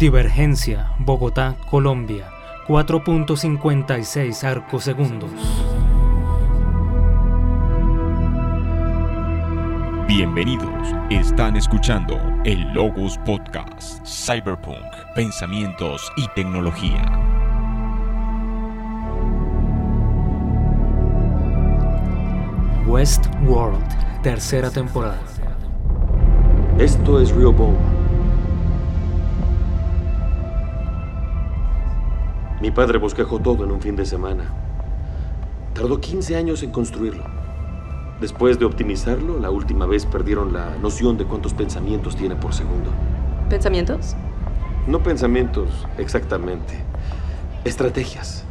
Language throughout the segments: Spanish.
Divergencia, Bogotá, Colombia, 4.56 arcos segundos. Bienvenidos, están escuchando el Logos Podcast, Cyberpunk, Pensamientos y Tecnología. Westworld, tercera temporada. Esto es Rio Mi padre bosquejó todo en un fin de semana. Tardó 15 años en construirlo. Después de optimizarlo, la última vez perdieron la noción de cuántos pensamientos tiene por segundo. ¿Pensamientos? No pensamientos, exactamente. Estrategias.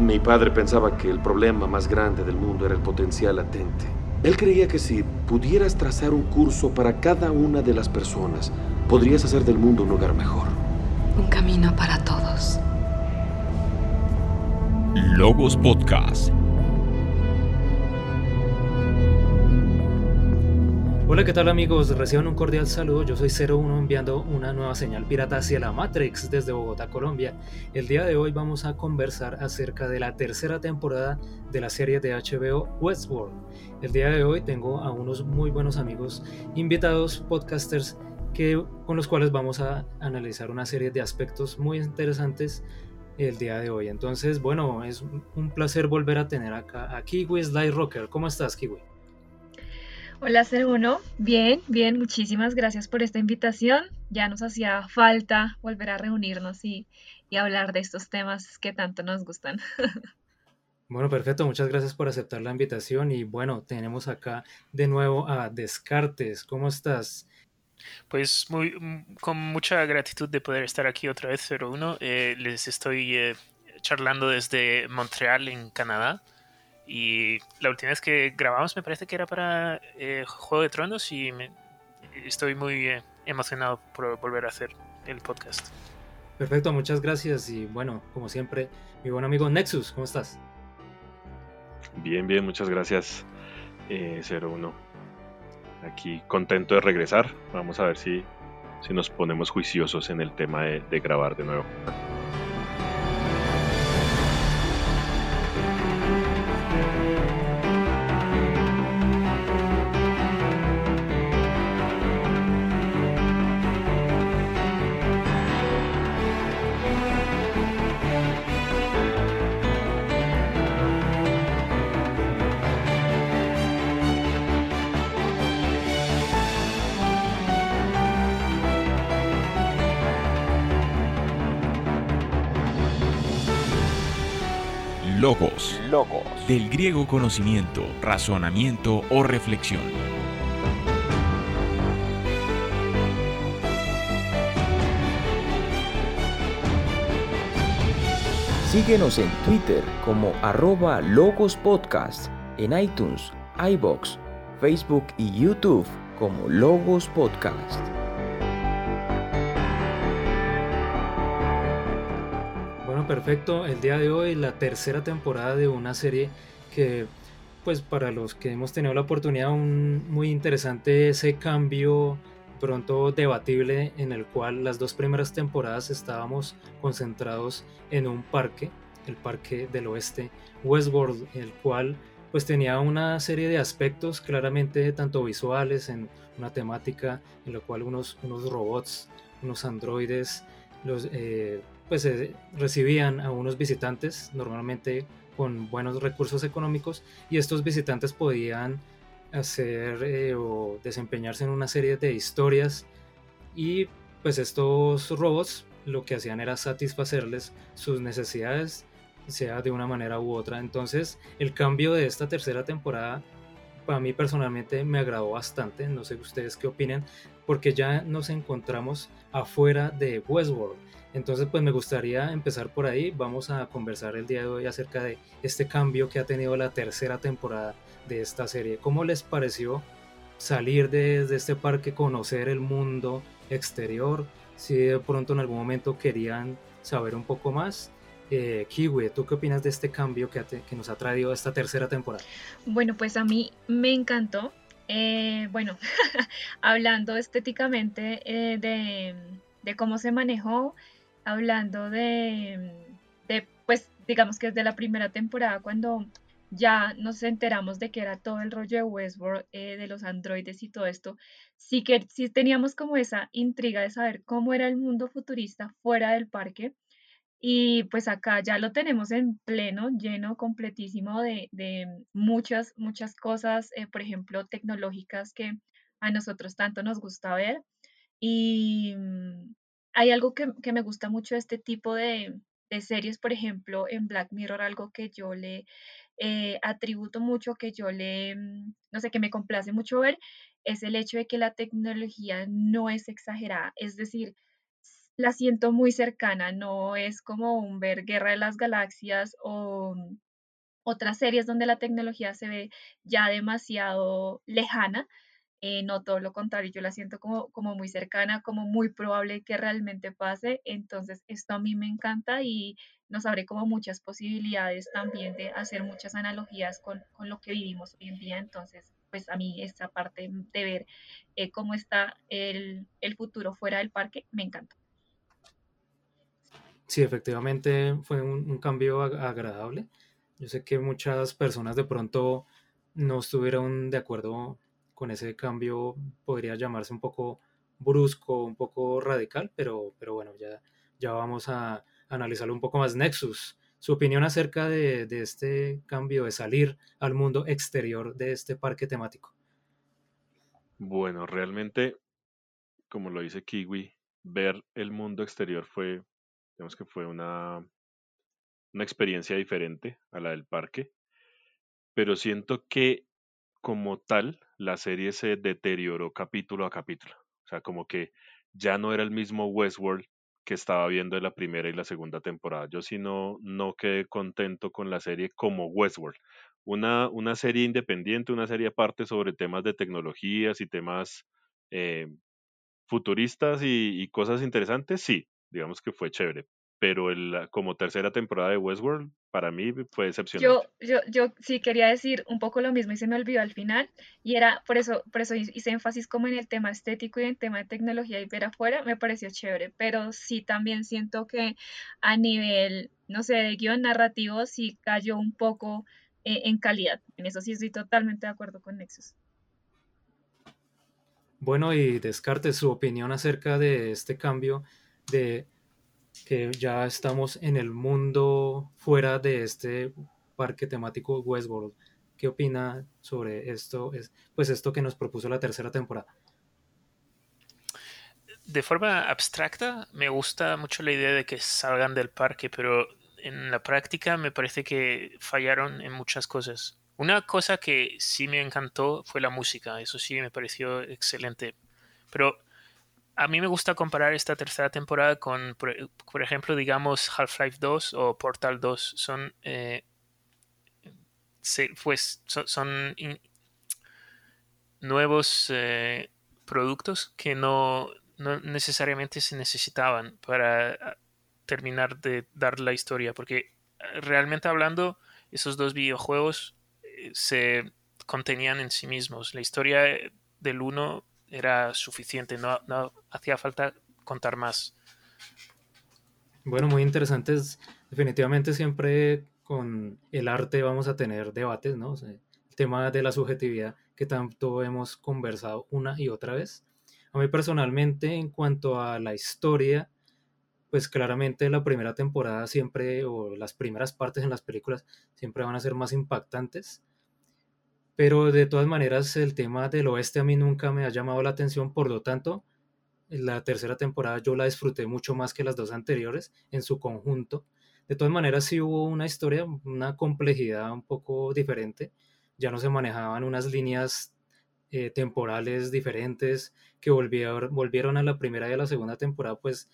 Mi padre pensaba que el problema más grande del mundo era el potencial latente. Él creía que si pudieras trazar un curso para cada una de las personas, podrías hacer del mundo un lugar mejor. Un camino para todos. Logos Podcast. Hola, ¿qué tal amigos? Reciban un cordial saludo. Yo soy 01 enviando una nueva señal pirata hacia la Matrix desde Bogotá, Colombia. El día de hoy vamos a conversar acerca de la tercera temporada de la serie de HBO Westworld. El día de hoy tengo a unos muy buenos amigos invitados, podcasters que, con los cuales vamos a analizar una serie de aspectos muy interesantes el día de hoy. Entonces, bueno, es un placer volver a tener acá a Kiwi Sly Rocker. ¿Cómo estás, Kiwi? Hola, ser uno. Bien, bien, muchísimas gracias por esta invitación. Ya nos hacía falta volver a reunirnos y, y hablar de estos temas que tanto nos gustan. Bueno, perfecto, muchas gracias por aceptar la invitación y bueno, tenemos acá de nuevo a Descartes. ¿Cómo estás? Pues muy, mm, con mucha gratitud de poder estar aquí otra vez, 01. Eh, les estoy eh, charlando desde Montreal, en Canadá. Y la última vez que grabamos me parece que era para eh, Juego de Tronos y estoy muy emocionado por volver a hacer el podcast. Perfecto, muchas gracias. Y bueno, como siempre, mi buen amigo Nexus, ¿cómo estás? Bien, bien, muchas gracias, 01 aquí contento de regresar. Vamos a ver si, si nos ponemos juiciosos en el tema de, de grabar de nuevo. Logos. Logos. Del griego conocimiento, razonamiento o reflexión. Síguenos en Twitter como arroba Logos Podcast, en iTunes, iBox, Facebook y YouTube como Logos Podcast. Perfecto. El día de hoy la tercera temporada de una serie que, pues para los que hemos tenido la oportunidad, un muy interesante ese cambio pronto debatible en el cual las dos primeras temporadas estábamos concentrados en un parque, el parque del oeste, Westworld, el cual pues tenía una serie de aspectos claramente tanto visuales en una temática en la cual unos, unos robots, unos androides, los, eh, pues recibían a unos visitantes normalmente con buenos recursos económicos y estos visitantes podían hacer eh, o desempeñarse en una serie de historias y pues estos robots lo que hacían era satisfacerles sus necesidades sea de una manera u otra. Entonces el cambio de esta tercera temporada para mí personalmente me agradó bastante. No sé ustedes qué opinen porque ya nos encontramos afuera de Westworld entonces, pues me gustaría empezar por ahí. Vamos a conversar el día de hoy acerca de este cambio que ha tenido la tercera temporada de esta serie. ¿Cómo les pareció salir desde este parque, conocer el mundo exterior? Si de pronto en algún momento querían saber un poco más. Eh, Kiwi, ¿tú qué opinas de este cambio que, que nos ha traído esta tercera temporada? Bueno, pues a mí me encantó Eh, bueno, hablando estéticamente eh, de, cómo se manejó, hablando de, de, pues digamos que desde la primera temporada cuando ya nos enteramos de que era todo el rollo de Westworld, eh, de los androides y todo esto, sí que sí teníamos como esa intriga de saber cómo era el mundo futurista fuera del parque. Y pues acá ya lo tenemos en pleno, lleno, completísimo de, muchas, muchas cosas, eh, por ejemplo, tecnológicas que a nosotros tanto nos gusta ver. Y mm, hay algo que, que me gusta mucho de este tipo de, de series, por ejemplo, en Black Mirror, algo que yo le eh, atributo mucho, que yo le, mm, no sé, que me complace mucho ver, es el hecho de que la tecnología no es exagerada, es decir, la siento muy cercana, no es como un ver Guerra de las Galaxias o mm, otras series donde la tecnología se ve ya demasiado lejana, eh, no todo lo contrario, yo la siento como, como muy cercana, como muy probable que realmente pase. Entonces, esto a mí me encanta y nos abre como muchas posibilidades también de hacer muchas analogías con, con lo que vivimos hoy en día. Entonces, pues a mí esta parte de ver eh, cómo está el, el futuro fuera del parque me encanta. Sí, efectivamente fue un, un, cambio agradable. Yo sé que muchas personas de pronto no estuvieron de acuerdo con ese cambio podría llamarse un poco brusco, un poco radical, pero, pero bueno, ya, ya vamos a analizarlo un poco más. Nexus, su opinión acerca de, este cambio, de salir al mundo exterior de este parque temático. Bueno, realmente, como lo dice Kiwi, ver el mundo exterior fue, digamos que fue una, una experiencia diferente a la del parque, pero siento que como tal, la serie se deterioró capítulo a capítulo. O sea, como que ya no era el mismo Westworld que estaba viendo en la primera y la segunda temporada. Yo sí no, no quedé contento con la serie como Westworld. Una, una serie independiente, una serie aparte sobre temas de tecnologías y temas eh, futuristas y, y, cosas interesantes, sí, digamos que fue chévere pero el, como tercera temporada de Westworld, para mí fue decepcionante. Yo, yo, yo sí quería decir un poco lo mismo y se me olvidó al final, y era por eso, por eso hice énfasis como en el tema estético y en el tema de tecnología y ver afuera, me pareció chévere, pero sí también siento que a nivel, no sé, de guion narrativo sí cayó un poco eh, en calidad. En eso sí estoy totalmente de acuerdo con Nexus. Bueno, y Descartes, su opinión acerca de este cambio de que ya estamos en el mundo fuera de este parque temático Westworld. ¿Qué opina sobre esto? Es, pues esto que nos propuso la tercera temporada. De forma abstracta, me gusta mucho la idea de que salgan del parque, pero en la práctica me parece que fallaron en muchas cosas. Una cosa que sí me encantó fue la música, eso sí me pareció excelente. Pero a mí me gusta comparar esta tercera temporada con, por, ejemplo, digamos Half-Life 2 o Portal 2. Son, eh, pues, son, nuevos eh, productos que no, no, necesariamente se necesitaban para ah, terminar de dar la historia. Porque ah, realmente hablando, esos dos videojuegos eh, se contenían en sí mismos. La historia del uno era suficiente, no, no hacía falta contar más. Bueno, muy interesantes. Definitivamente siempre con el arte vamos a tener debates, ¿no? el tema de la subjetividad que tanto hemos conversado una y otra vez. A mí personalmente, en cuanto a la historia, pues claramente la primera temporada siempre, o las primeras partes en las películas, siempre van a ser más impactantes. Pero de todas maneras, el tema del oeste a mí nunca me ha llamado la atención, por lo tanto, la tercera temporada yo la disfruté mucho más que las dos anteriores en su conjunto. De todas maneras, sí hubo una historia, una complejidad un poco diferente. Ya no se manejaban unas líneas eh, temporales diferentes que volvieron, volvieron a la primera y a la segunda temporada, pues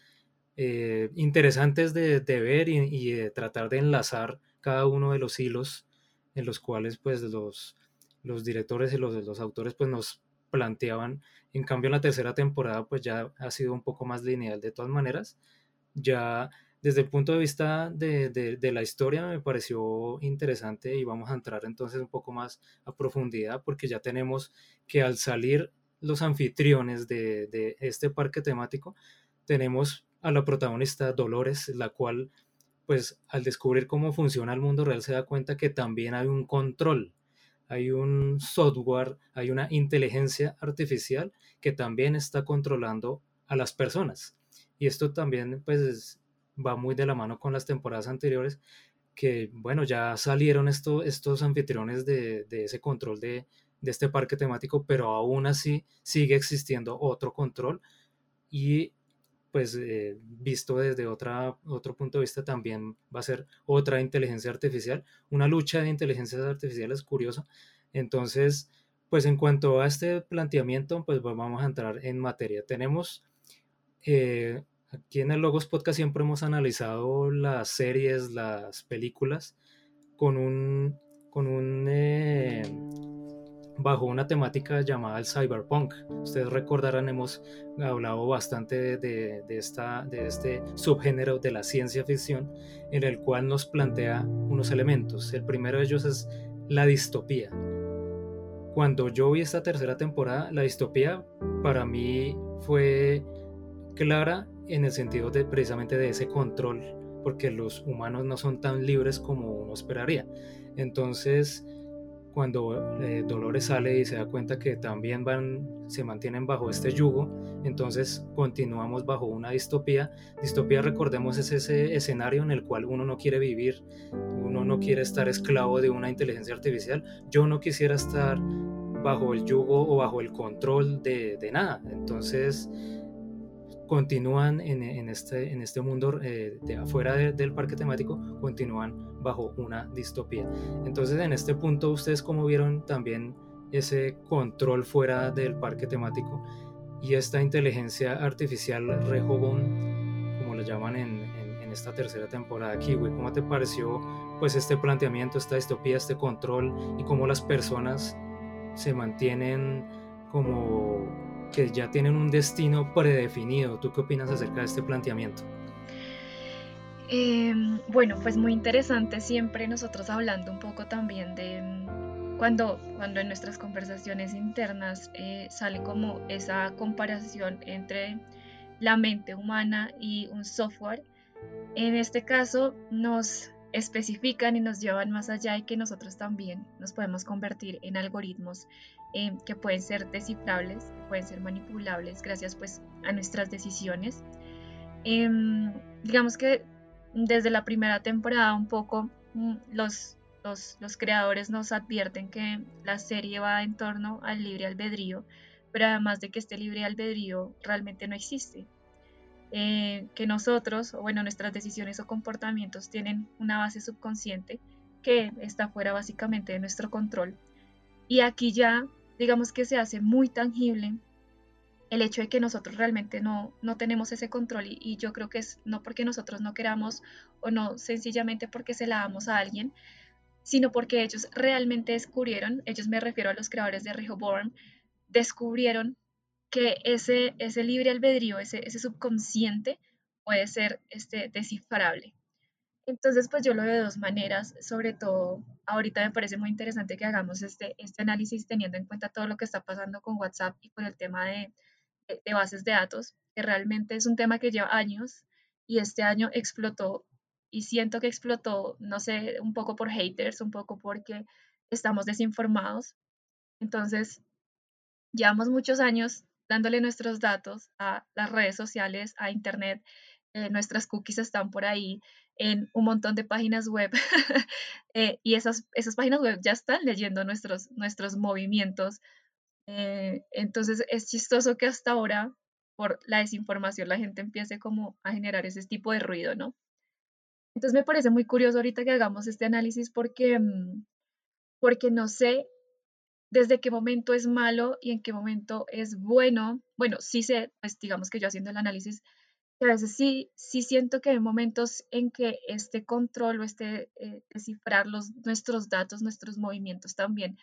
eh, interesantes de, ver y, y, de tratar de enlazar cada uno de los hilos en los cuales pues los, los directores y los, los autores pues nos planteaban. En cambio, en la tercera temporada pues ya ha sido un poco más lineal de todas maneras. Ya desde el punto de vista de, de, la historia me pareció interesante y vamos a entrar entonces un poco más a profundidad porque ya tenemos que al salir los anfitriones de, de este parque temático, tenemos a la protagonista Dolores, la cual pues al descubrir cómo funciona el mundo real se da cuenta que también hay un control, hay un software, hay una inteligencia artificial que también está controlando a las personas. Y esto también pues va muy de la mano con las temporadas anteriores, que bueno, ya salieron estos anfitriones de, ese control de, este parque temático, pero aún así sigue existiendo otro control y pues eh, visto desde otra, otro punto de vista también va a ser otra inteligencia artificial, una lucha de inteligencias artificiales curioso. Entonces, pues en cuanto a este planteamiento, pues vamos a entrar en materia. Tenemos eh, Aquí en el Logos Podcast siempre hemos analizado las series, las películas, con un, con un eh, bajo una temática llamada el cyberpunk. Ustedes recordarán, hemos hablado bastante de, de, esta, de este subgénero de la ciencia ficción, en el cual nos plantea unos elementos. El primero de ellos es la distopía. Cuando yo vi esta tercera temporada, la distopía para mí fue clara en el sentido de precisamente de ese control, porque los humanos no son tan libres como uno esperaría. Entonces, cuando eh, Dolores sale y se da cuenta que también van, se mantienen bajo este yugo, entonces continuamos bajo una distopía. Distopía, recordemos, es ese escenario en el cual uno no quiere vivir, uno no quiere estar esclavo de una inteligencia artificial. Yo no quisiera estar bajo el yugo o bajo el control de, de nada. Entonces, continúan en, este, en este mundo eh, de afuera del parque temático, continúan bajo una distopía. Entonces, en este punto, ¿ustedes cómo vieron también ese control fuera del parque temático y esta inteligencia artificial Rehoboam, como lo llaman en, en, esta tercera temporada, Kiwi? ¿Cómo te pareció pues este planteamiento, esta distopía, este control y cómo las personas se mantienen como que ya tienen un destino predefinido. ¿Tú qué opinas acerca de este planteamiento? Em, bueno, pues muy interesante siempre nosotros hablando un poco también de mm, cuando, cuando en nuestras conversaciones internas eh, sale como esa comparación entre la mente humana y un software. En este caso nos especifican y nos llevan más allá y que nosotros también nos podemos convertir en algoritmos eh, que pueden ser descifrables, pueden ser manipulables gracias pues a nuestras decisiones. Em, digamos que desde la primera temporada un poco mm, los, los, los, creadores nos advierten que la serie va en torno al libre albedrío, pero además de que este libre albedrío realmente no existe. Eh, que nosotros, o bueno, nuestras decisiones o comportamientos tienen una base subconsciente que está fuera básicamente de nuestro control. Y aquí ya, digamos que se hace muy tangible el hecho de que nosotros realmente no, no tenemos ese control y, yo creo que es no porque nosotros no queramos o no sencillamente porque se la damos a alguien, sino porque ellos realmente descubrieron, ellos me refiero a los creadores de Rehoboam, descubrieron que ese, ese libre albedrío, ese, ese subconsciente puede ser este, descifrable. Entonces, pues yo lo veo de dos maneras, sobre todo ahorita me parece muy interesante que hagamos este, este análisis teniendo en cuenta todo lo que está pasando con WhatsApp y con el tema de, de, bases de datos, que realmente es un tema que lleva años y este año explotó y siento que explotó, no sé, un poco por haters, un poco porque estamos desinformados. Entonces, llevamos muchos años dándole nuestros datos a las redes sociales, a Internet. Eh, nuestras cookies están por ahí en un montón de páginas web eh, y esas, esas páginas web ya están leyendo nuestros, nuestros movimientos. Eh, entonces es chistoso que hasta ahora, por la desinformación, la gente empiece como a generar ese tipo de ruido, ¿no? Entonces me parece muy curioso ahorita que hagamos este análisis porque, mm, porque no sé desde qué momento es malo y en qué momento es bueno. Bueno, sí sé, pues digamos que yo haciendo el análisis, que a veces sí, sí siento que hay momentos en que este control o este eh, descifrar los, nuestros datos, nuestros movimientos también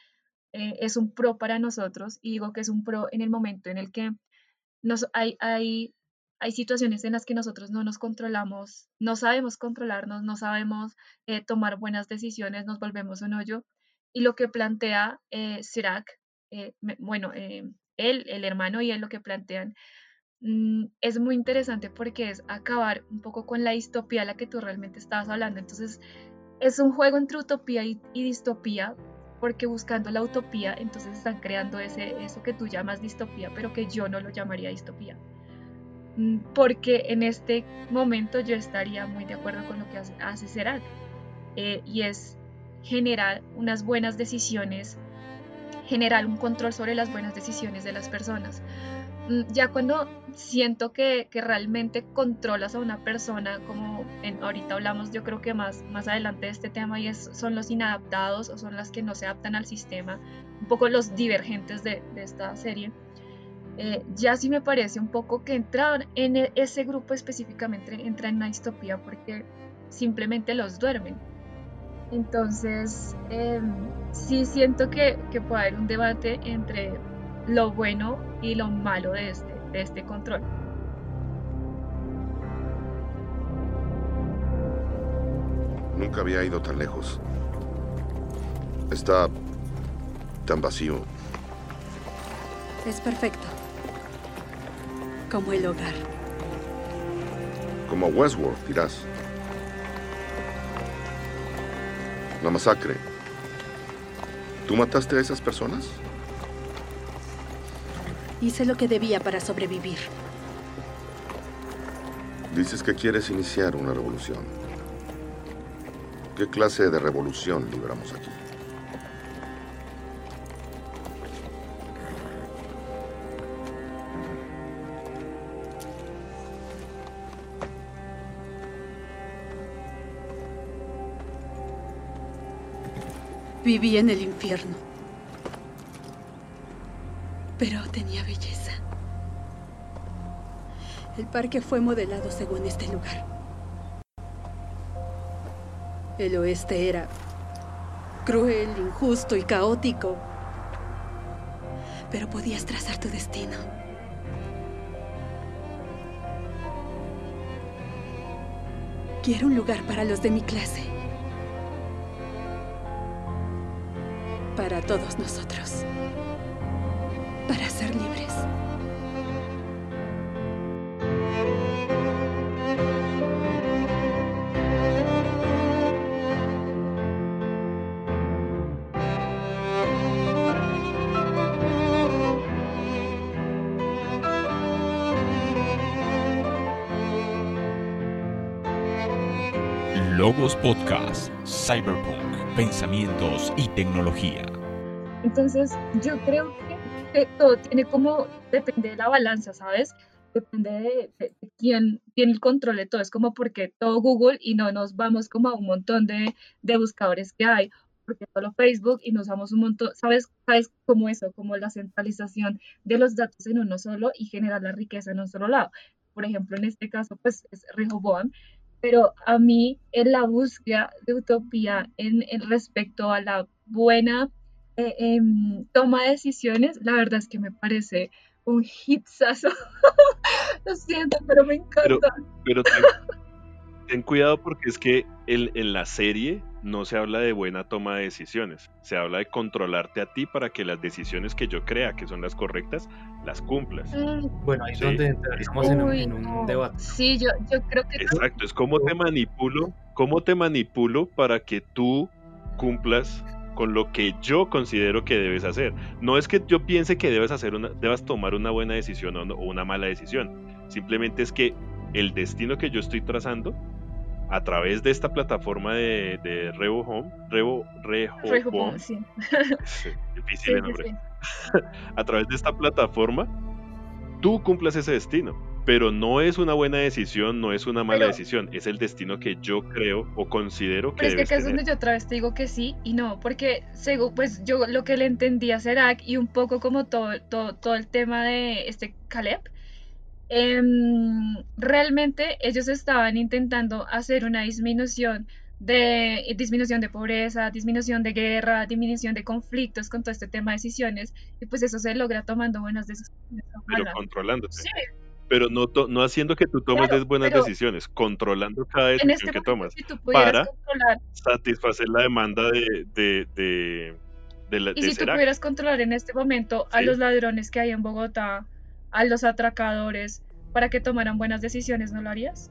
eh, es un pro para nosotros. Y digo que es un pro en el momento en el que nos, hay, hay hay situaciones en las que nosotros no nos controlamos, no sabemos controlarnos, no sabemos eh, tomar buenas decisiones, nos volvemos un hoyo. Y lo que plantea eh, Sirac, eh, bueno, él, el hermano y él lo que plantean, mm, es muy interesante porque es acabar un poco con la distopía a la que tú realmente estabas hablando. Entonces, es un juego entre utopía y, y distopía, porque buscando la utopía, entonces están creando ese, eso que tú llamas distopía, pero que yo no lo llamaría distopía. Mm, porque en este momento yo estaría muy de acuerdo con lo que hace, hace Serac, eh, y es generar unas buenas decisiones, generar un control sobre las buenas decisiones de las personas. Mm, ya cuando siento que, realmente controlas a una persona, como en, ahorita hablamos yo creo que más, más adelante de este tema, y es, son los inadaptados o son las que no se adaptan al sistema, un poco los divergentes de, de esta serie, eh, ya sí me parece un poco que entrar en e, ese grupo específicamente entra en una distopía porque simplemente los duermen. Entonces, em, sí siento que, que, puede haber un debate entre lo bueno y lo malo de este, de este control. Nunca había ido tan lejos. Está tan vacío. Es perfecto como el hogar. Como Westworld, dirás. La masacre. ¿Tú mataste a esas personas? Hice lo que debía para sobrevivir. Dices que quieres iniciar una revolución. ¿Qué clase de revolución libramos aquí? Viví en el infierno. Pero tenía belleza. El parque fue modelado según este lugar. El oeste era cruel, injusto y caótico. Pero podías trazar tu destino. Quiero un lugar para los de mi clase. Para todos nosotros, para ser libres. Logos Podcast, Cyberpunk, Pensamientos y Tecnología. Entonces, yo creo que, todo tiene como, depende de la balanza, ¿sabes? Depende de, quién tiene el control de todo. Es como porque todo Google y no nos vamos como a un montón de, de buscadores que hay porque solo Facebook y nos damos un montón, ¿sabes? ¿Sabes cómo eso? Como la centralización de los datos en uno solo y generar la riqueza en un solo lado. Por ejemplo, en este caso, pues es Rehoboam, pero a mí en la búsqueda de utopía en, en respecto a la buena eh, em, toma decisiones, la verdad es que me parece un hitsazo. Lo siento, pero me encanta. Pero, ten, cuidado porque es que en, la serie no se habla de buena toma de decisiones, se habla de controlarte a ti para que las decisiones que yo crea que son las correctas, las cumplas. Mm. Bueno, ahí es donde entraríamos en, un, debate. Sí, yo, yo creo que... Exacto, es cómo te manipulo, cómo te manipulo para que tú cumplas con lo que yo considero que debes hacer. No es que yo piense que debes hacer una, debas tomar una buena decisión o, una mala decisión. Simplemente es que el destino que yo estoy trazando a través de esta plataforma de, de Revo Home, Revo, Revo, sí. difícil nombre. a través de esta plataforma, tú cumplas ese destino pero no es una buena decisión, no es una mala decisión, es el destino que yo creo o considero que Pero es que acá es donde yo otra vez te digo que sí y no, porque según, pues yo lo que le entendí a Serac y un poco como todo, todo, todo el tema de este Caleb, em, realmente ellos estaban intentando hacer una disminución de disminución de pobreza, disminución de guerra, disminución de conflictos con todo este tema de decisiones y pues eso se logra tomando buenas decisiones. Pero controlándote. Sí, pero no, no haciendo que tú tomes buenas decisiones, controlando cada decisión este que tomas para satisfacer la demanda de, de, de, de Y si tú pudieras controlar en este momento a los ladrones que hay en Bogotá, a los atracadores, para que tomaran buenas decisiones, ¿no lo harías?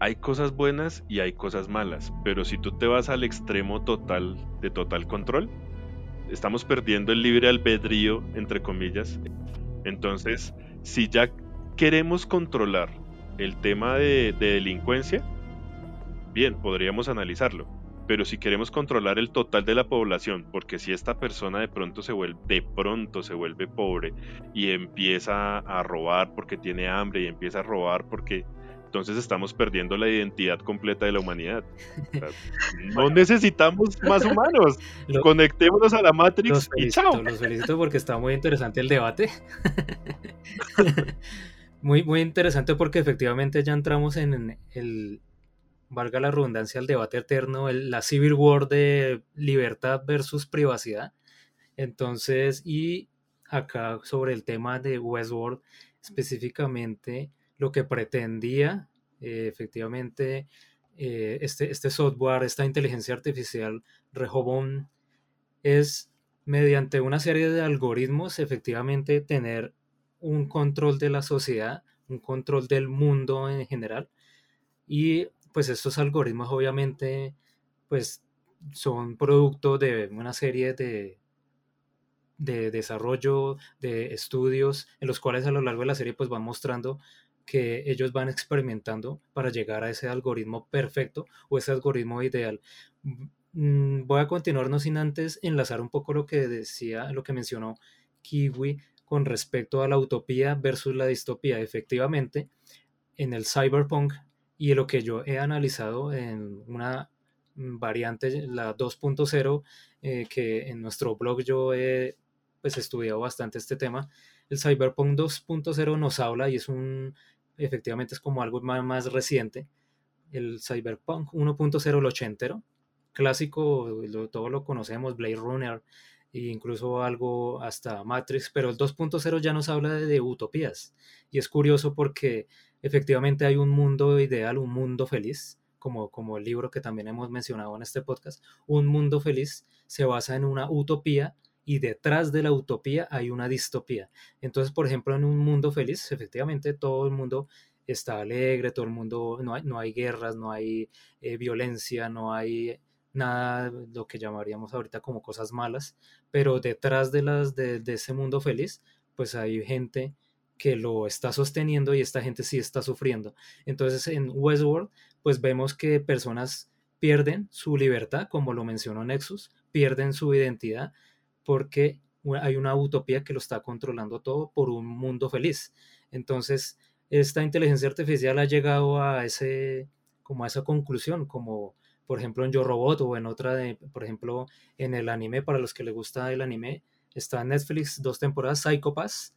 Hay cosas buenas y hay cosas malas, pero si tú te vas al extremo total de total control, estamos perdiendo el libre albedrío, entre comillas. Entonces, si ya queremos controlar el tema de, delincuencia, bien, podríamos analizarlo. Pero si queremos controlar el total de la población, porque si esta persona de pronto se vuelve, de pronto se vuelve pobre y empieza a robar porque tiene hambre y empieza a robar porque entonces estamos perdiendo la identidad completa de la humanidad. no necesitamos más humanos. Conectémonos a la Matrix y chao. Los felicito porque está muy interesante el debate. muy, muy interesante porque efectivamente ya entramos en el, valga la redundancia, el debate eterno, la civil war de libertad versus privacidad. Entonces, y acá sobre el tema de Westworld específicamente lo que pretendía eh, efectivamente eh, este, este software, esta inteligencia artificial Rehoboam, es mediante una serie de algoritmos efectivamente tener un control de la sociedad, un control del mundo en general. Y pues estos algoritmos obviamente pues son producto de una serie de, de desarrollo, de estudios, en los cuales a lo largo de la serie pues van mostrando que ellos van experimentando para llegar a ese algoritmo perfecto o ese algoritmo ideal. Mm, voy a continuar no sin antes enlazar un poco lo que decía, lo que mencionó Kiwi con respecto a la utopía versus la distopía. Efectivamente, en el cyberpunk y lo que yo he analizado en una variante, la 2.0, eh, que en nuestro blog yo he pues, estudiado bastante este tema, el Cyberpunk 2.0 nos habla y es un efectivamente es como algo más, reciente. El Cyberpunk 1.0, el ochentero, clásico, lo, todo lo conocemos, Blade Runner, e incluso algo hasta Matrix, pero el 2.0 ya nos habla de, utopías. Y es curioso porque efectivamente hay un mundo ideal, un mundo feliz, como, como el libro que también hemos mencionado en este podcast. Un mundo feliz se basa en una utopía y detrás de la utopía hay una distopía. Entonces, por ejemplo, en un mundo feliz, efectivamente todo el mundo está alegre, todo el mundo, no hay, no hay guerras, no hay eh, violencia, no hay nada, lo que llamaríamos ahorita como cosas malas, pero detrás de, las, de, de ese mundo feliz, pues hay gente que lo está sosteniendo y esta gente sí está sufriendo. Entonces en Westworld, pues vemos que personas pierden su libertad, como lo mencionó Nexus, pierden su identidad, porque hay una utopía que lo está controlando todo por un mundo feliz. Entonces, esta inteligencia artificial ha llegado a ese como a esa conclusión, como por ejemplo en Yo Robot o en otra de, por ejemplo, en el anime para los que les gusta el anime, está en Netflix dos temporadas Psycho Pass.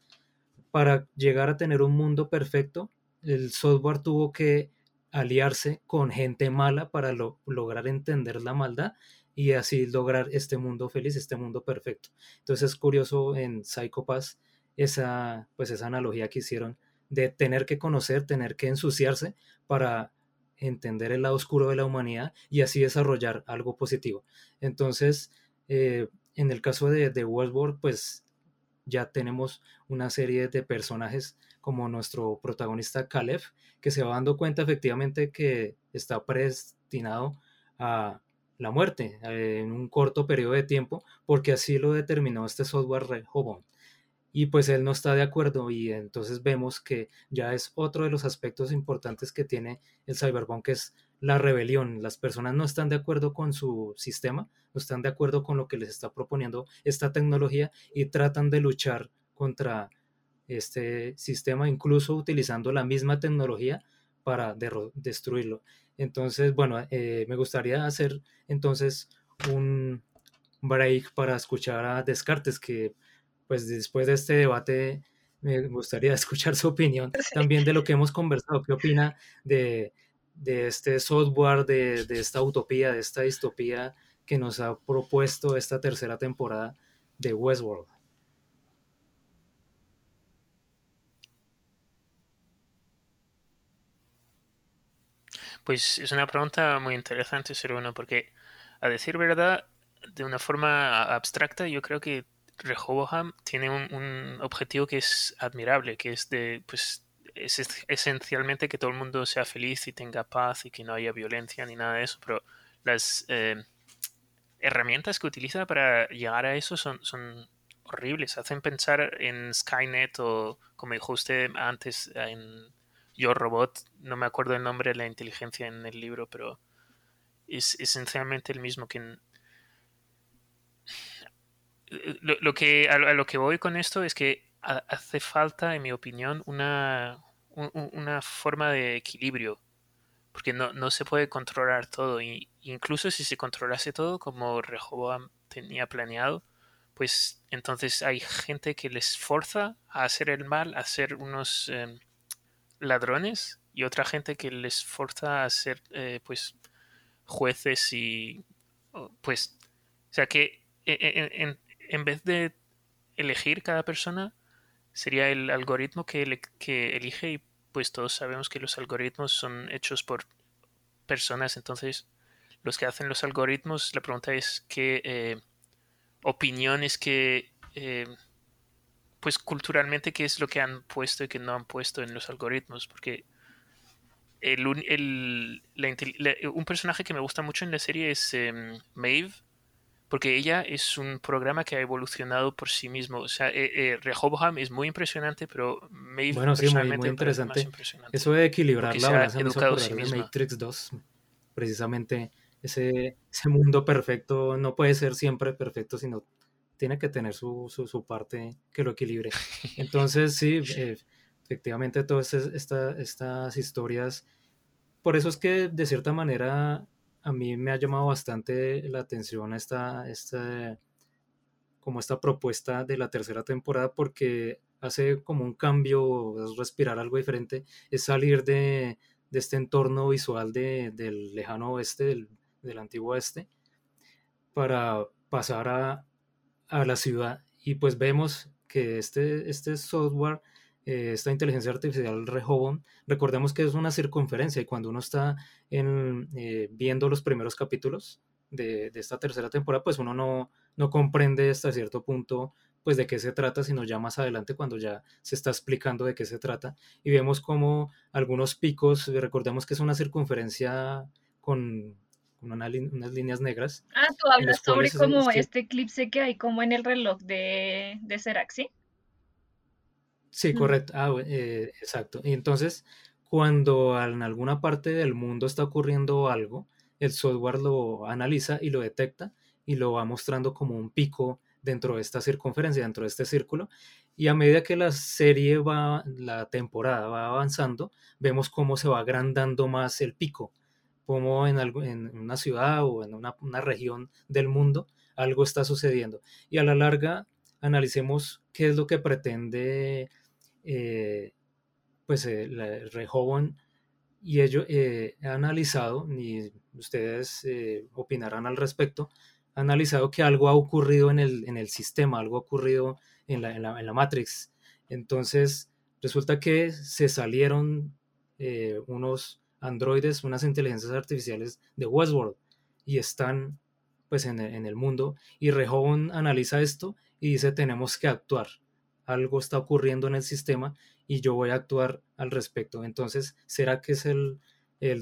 Para llegar a tener un mundo perfecto, el software tuvo que aliarse con gente mala para lograr entender la maldad y así lograr este mundo feliz, este mundo perfecto. Entonces es curioso en Psycho Pass esa, pues esa analogía que hicieron de tener que conocer, tener que ensuciarse para entender el lado oscuro de la humanidad y así desarrollar algo positivo. Entonces, eh, en el caso de, de Westworld, pues ya tenemos una serie de personajes como nuestro protagonista Caleb, que se va dando cuenta efectivamente que está predestinado a la muerte eh, en un corto periodo de tiempo, porque así lo determinó este software Rehoboam. Y pues él no está de acuerdo y entonces vemos que ya es otro de los aspectos importantes que tiene el cyberpunk, que es la rebelión. Las personas no están de acuerdo con su sistema, no están de acuerdo con lo que les está proponiendo esta tecnología y tratan de luchar contra este sistema, incluso utilizando la misma tecnología para destruirlo. Entonces, bueno, eh, me gustaría hacer entonces un break para escuchar a Descartes, que pues después de este debate me gustaría escuchar su opinión también de lo que hemos conversado. ¿Qué opina de, de este software, de, de, esta utopía, de esta distopía que nos ha propuesto esta tercera temporada de Westworld. Pues es una pregunta muy interesante, ser porque a decir verdad, de una forma abstracta, yo creo que Rehoboam tiene un, un objetivo que es admirable, que es de pues, es esencialmente que todo el mundo sea feliz y tenga paz y que no haya violencia ni nada de eso, pero las eh, herramientas que utiliza para llegar a eso son, horribles, hacen pensar en Skynet o, como dijo usted antes, en Yo Robot, no me acuerdo el nombre de la inteligencia en el libro, pero es esencialmente el mismo que lo, que a, lo que voy con esto es que hace falta, en mi opinión, una, una forma de equilibrio. Porque no, no se puede controlar todo. Y incluso si se controlase todo, como Rehoboam tenía planeado, pues entonces hay gente que les forza a hacer el mal, a ser unos em, ladrones, y otra gente que les forza a ser eh, pues jueces y pues o sea que e, e, en, en vez de elegir cada persona, sería el algoritmo que, elige y pues todos sabemos que los algoritmos son hechos por personas, entonces los que hacen los algoritmos, la pregunta es qué eh, opiniones que, eh, pues culturalmente, qué es lo que han puesto y que no han puesto en los algoritmos, porque el, un personaje que me gusta mucho en la serie es em, Maeve, porque ella es un programa que ha evolucionado por sí mismo. O sea, eh, eh Rehoboam es muy impresionante, pero Maeve bueno, sí, muy, muy interesante. Eso de equilibrar la balanza educado sí de Matrix 2, precisamente ese, ese mundo perfecto no puede ser siempre perfecto, sino tiene que tener su, su, parte que lo equilibre. Entonces, sí, eh, efectivamente, todas estas, estas historias, por eso es que de cierta manera a mí me ha llamado bastante la atención esta, esta, como esta propuesta de la tercera temporada porque hace como un cambio, es respirar algo diferente, es salir de, este entorno visual del lejano oeste, del, antiguo oeste, para pasar a, a, la ciudad. Y pues vemos que este, este software eh, esta inteligencia artificial Rehoboam, recordemos que es una circunferencia y cuando uno está en, eh, viendo los primeros capítulos de, esta tercera temporada, pues uno no, no comprende hasta cierto punto pues de qué se trata, sino ya más adelante cuando ya se está explicando de qué se trata y vemos como algunos picos, recordemos que es una circunferencia con, unas líneas negras. Ah, tú hablas sobre como este eclipse que hay como en el reloj de, de Serac, ¿sí? Sí, correcto. Ah, eh, exacto. Y entonces, cuando en alguna parte del mundo está ocurriendo algo, el software lo analiza y lo detecta y lo va mostrando como un pico dentro de esta circunferencia, dentro de este círculo. Y a medida que la serie va, la temporada va avanzando, vemos cómo se va agrandando más el pico, como en, algo, en una ciudad o en una, una región del mundo algo está sucediendo. Y a la larga, analicemos qué es lo que pretende eh, pues eh, la y ello eh, ha analizado, y ustedes eh, opinarán al respecto, ha analizado que algo ha ocurrido en el, en el sistema, algo ha ocurrido en la, en la, Matrix. Entonces, resulta que se salieron unos androides, unas inteligencias artificiales de Westworld y están pues en, en el mundo y Rehoboam analiza esto y dice tenemos que actuar algo está ocurriendo en el sistema y yo voy a actuar al respecto. Entonces, ¿será que es el,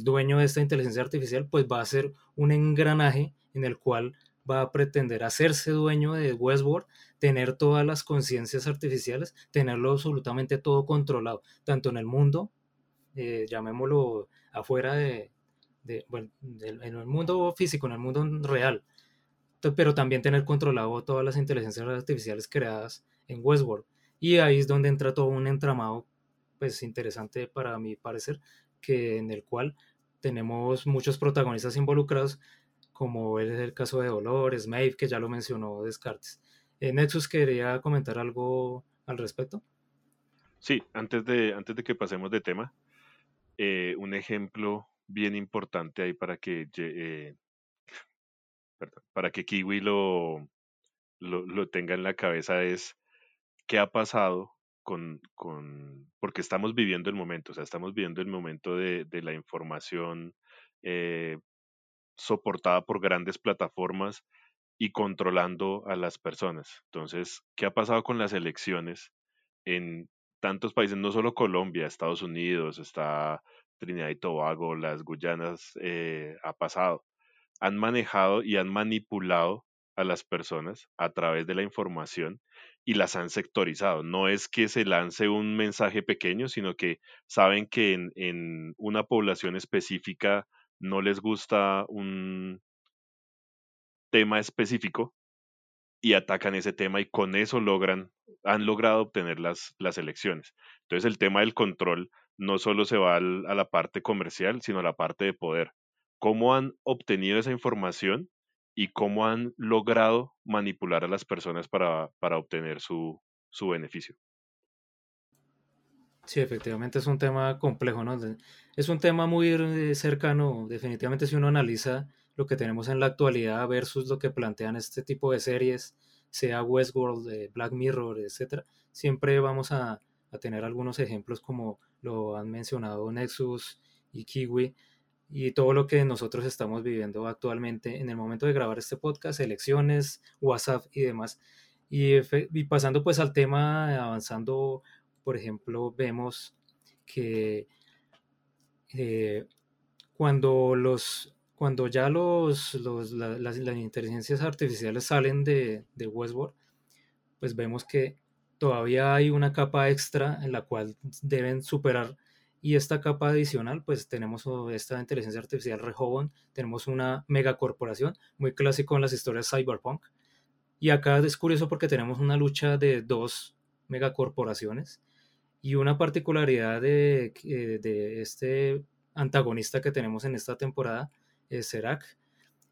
dueño de esta inteligencia artificial? Pues va a ser un engranaje en el cual va a pretender hacerse dueño de Westworld, tener todas las conciencias artificiales, tenerlo absolutamente todo controlado, tanto en el mundo, eh, llamémoslo afuera de, bueno, en el mundo físico, en el mundo real, pero también tener controlado todas las inteligencias artificiales creadas en Westworld. Y ahí es donde entra todo un entramado, pues interesante para mi parecer, que en el cual tenemos muchos protagonistas involucrados, como es el caso de Dolores, Maeve, que ya lo mencionó Descartes. Eh, Nexus quería comentar algo al respecto. Sí, antes de, antes de que pasemos de tema, eh, un ejemplo bien importante ahí para que eh, para que Kiwi lo, lo, lo, tenga en la cabeza es qué ha pasado con, con, porque estamos viviendo el momento, o sea, estamos viviendo el momento de, de la información eh, soportada por grandes plataformas y controlando a las personas. Entonces, ¿qué ha pasado con las elecciones en tantos países? No solo Colombia, Estados Unidos, está Trinidad y Tobago, las Guyanas, eh, ha pasado. Han manejado y han manipulado a las personas a través de la información y las han sectorizado. No es que se lance un mensaje pequeño, sino que saben que en, en una población específica no les gusta un tema específico y atacan ese tema y con eso logran, han logrado obtener las, las elecciones. Entonces el tema del control no solo se va a la parte comercial, sino a la parte de poder. ¿Cómo han obtenido esa información y cómo han logrado manipular a las personas para, para obtener su, su beneficio? Sí, efectivamente es un tema complejo, ¿no? Es un tema muy eh, cercano, definitivamente si uno analiza lo que tenemos en la actualidad versus lo que plantean este tipo de series, sea Westworld, eh, Black Mirror, etcétera, siempre vamos a, a, tener algunos ejemplos como lo han mencionado Nexus y Kiwi y todo lo que nosotros estamos viviendo actualmente en el momento de grabar este podcast, elecciones, WhatsApp y demás. Y, y pasando pues al tema, avanzando por ejemplo, vemos que eh, cuando, los, cuando ya los, las, inteligencias artificiales salen de, de Westworld, pues vemos que todavía hay una capa extra en la cual deben superar y esta capa adicional, pues tenemos esta inteligencia artificial Rehoboth, tenemos una megacorporación, muy clásico en las historias cyberpunk. Y acá es curioso porque tenemos una lucha de dos megacorporaciones y una particularidad de, de, este antagonista que tenemos en esta temporada, es Serac,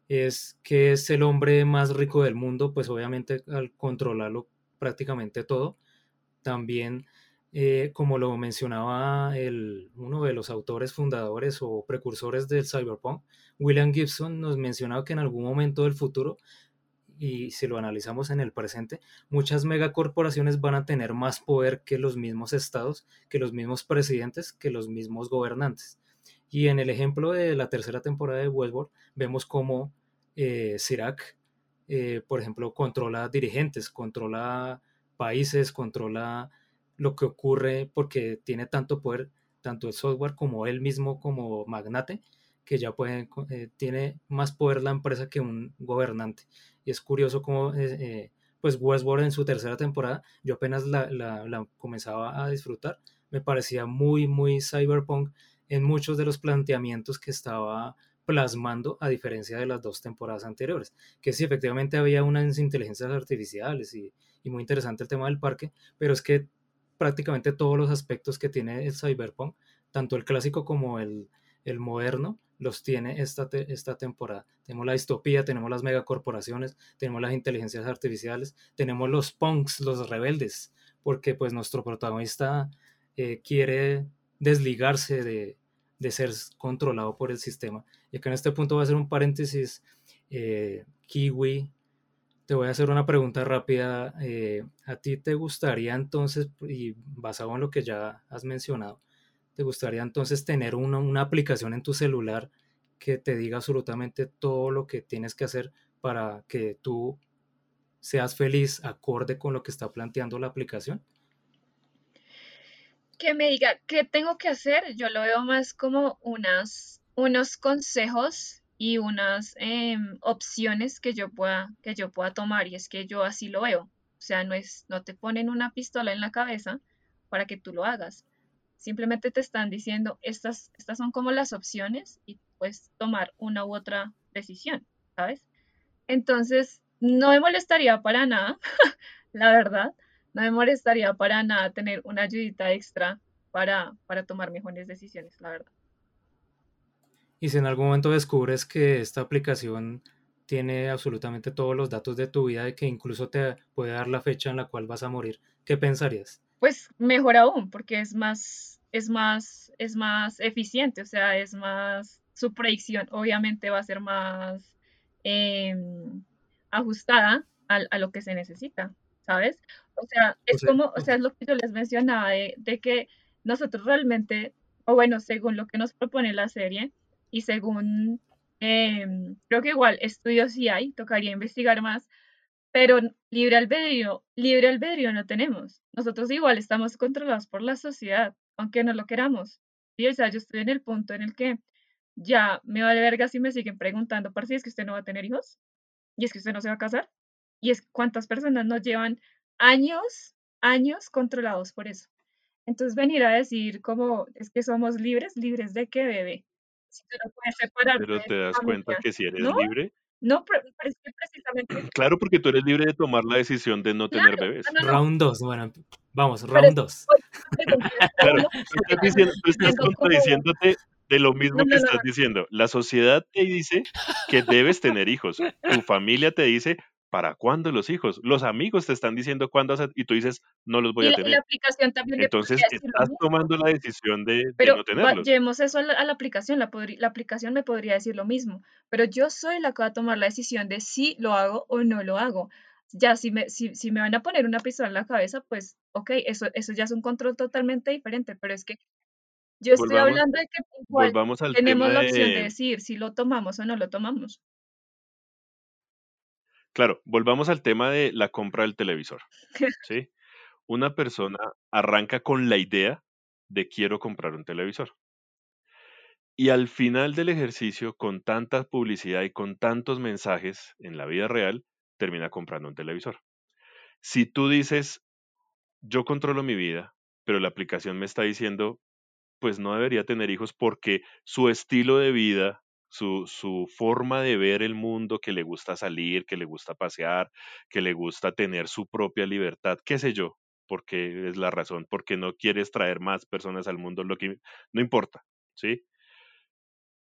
es que es el hombre más rico del mundo, pues obviamente al controlarlo prácticamente todo, también, eh, como lo mencionaba el, uno de los autores fundadores o precursores del cyberpunk, William Gibson nos mencionaba que en algún momento del futuro y si lo analizamos en el presente, muchas megacorporaciones van a tener más poder que los mismos estados, que los mismos presidentes, que los mismos gobernantes. Y en el ejemplo de la tercera temporada de Westworld, vemos cómo eh, Sirac, eh, por ejemplo, controla dirigentes, controla países, controla lo que ocurre porque tiene tanto poder, tanto el software como él mismo como magnate, que ya puede, eh, tiene más poder la empresa que un gobernante. Y es curioso cómo, eh, eh, pues Westworld en su tercera temporada, yo apenas la, la, comenzaba a disfrutar, me parecía muy, muy cyberpunk en muchos de los planteamientos que estaba plasmando, a diferencia de las dos temporadas anteriores, que sí, efectivamente había unas inteligencias artificiales y, y muy interesante el tema del parque, pero es que prácticamente todos los aspectos que tiene el cyberpunk, tanto el clásico como el, moderno, los tiene esta, esta temporada. Tenemos la distopía, tenemos las megacorporaciones, tenemos las inteligencias artificiales, tenemos los punks, los rebeldes, porque pues nuestro protagonista eh, quiere desligarse de, de, ser controlado por el sistema. Y acá en este punto voy a hacer un paréntesis. Eh, Kiwi, te voy a hacer una pregunta rápida. Eh, ¿A ti te gustaría entonces, y basado en lo que ya has mencionado, ¿Te gustaría entonces tener una, una, aplicación en tu celular que te diga absolutamente todo lo que tienes que hacer para que tú seas feliz acorde con lo que está planteando la aplicación? Que me diga qué tengo que hacer, yo lo veo más como unas, unos consejos y unas em, opciones que yo, pueda, que yo pueda tomar y es que yo así lo veo. O sea, no, es, no te ponen una pistola en la cabeza para que tú lo hagas Simplemente te están diciendo, estas, estas son como las opciones y puedes tomar una u otra decisión, ¿sabes? Entonces, no me molestaría para nada, la verdad, no me molestaría para nada tener una ayudita extra para, para tomar mejores decisiones, la verdad. Y si en algún momento descubres que esta aplicación tiene absolutamente todos los datos de tu vida y que incluso te puede dar la fecha en la cual vas a morir, ¿qué pensarías? pues mejor aún, porque es más, es más, es más eficiente, o sea, es más, su predicción obviamente va a ser más em, ajustada a, lo que se necesita, ¿sabes? O sea, es como, o sea, es lo que yo les mencionaba de, de que nosotros realmente, o bueno, según lo que nos propone la serie, y según, em, creo que igual estudios sí hay, tocaría investigar más, pero libre albedrío, libre albedrío no tenemos. Nosotros igual estamos controlados por la sociedad, aunque no lo queramos. Y o sea, yo estoy en el punto en el que ya me vale verga si me siguen preguntando, para si es que usted no va a tener hijos, y es que usted no se va a casar, y es cuántas personas nos llevan años, años controlados por eso. Entonces venir a decir como es que somos libres, libres de qué bebé. Si tú no puedes separarte Pero te das cuenta que si eres ¿no? libre, No, pero, es que precisamente, claro, porque tú eres libre de tomar la decisión de no tener claro, bebés. no, no, no, Round 2, bueno, vamos, round es 2. pues, pregunta, Claro, tú estás, está diciendo, tú estás contradiciéndote de lo mismo no, que no, estás no, diciendo. La sociedad te dice que debes tener hijos. Tu familia te dice, ¿para cuándo los hijos? Los amigos te están diciendo cuándo hacer y tú dices, no los voy y a la, y la tener. aplicación también Entonces decir estás tomando la decisión de, no va- tenerlos. llevemos eso a la, a la aplicación. La, aplicación me podría decir lo mismo, pero yo soy la que va a tomar la decisión de si lo hago o no lo hago. Ya, si me, si, si me van a poner una pistola en la cabeza, pues, ok, eso, eso ya es un control totalmente diferente, pero es que yo estoy hablando de que igual tenemos la opción de de, decidir si lo tomamos o no lo tomamos. Claro, volvamos al tema de la compra del televisor. ¿sí? Una persona arranca con la idea de quiero comprar un televisor. Y al final del ejercicio, con tanta publicidad y con tantos mensajes en la vida real, termina comprando un televisor. Si tú dices, yo controlo mi vida, pero la aplicación me está diciendo, pues no debería tener hijos porque su estilo de vida, su, su forma de ver el mundo, que le gusta salir, que le gusta pasear, que le gusta tener su propia libertad, qué sé yo, porque es la razón, porque no quieres traer más personas al mundo, lo que no importa, ¿sí?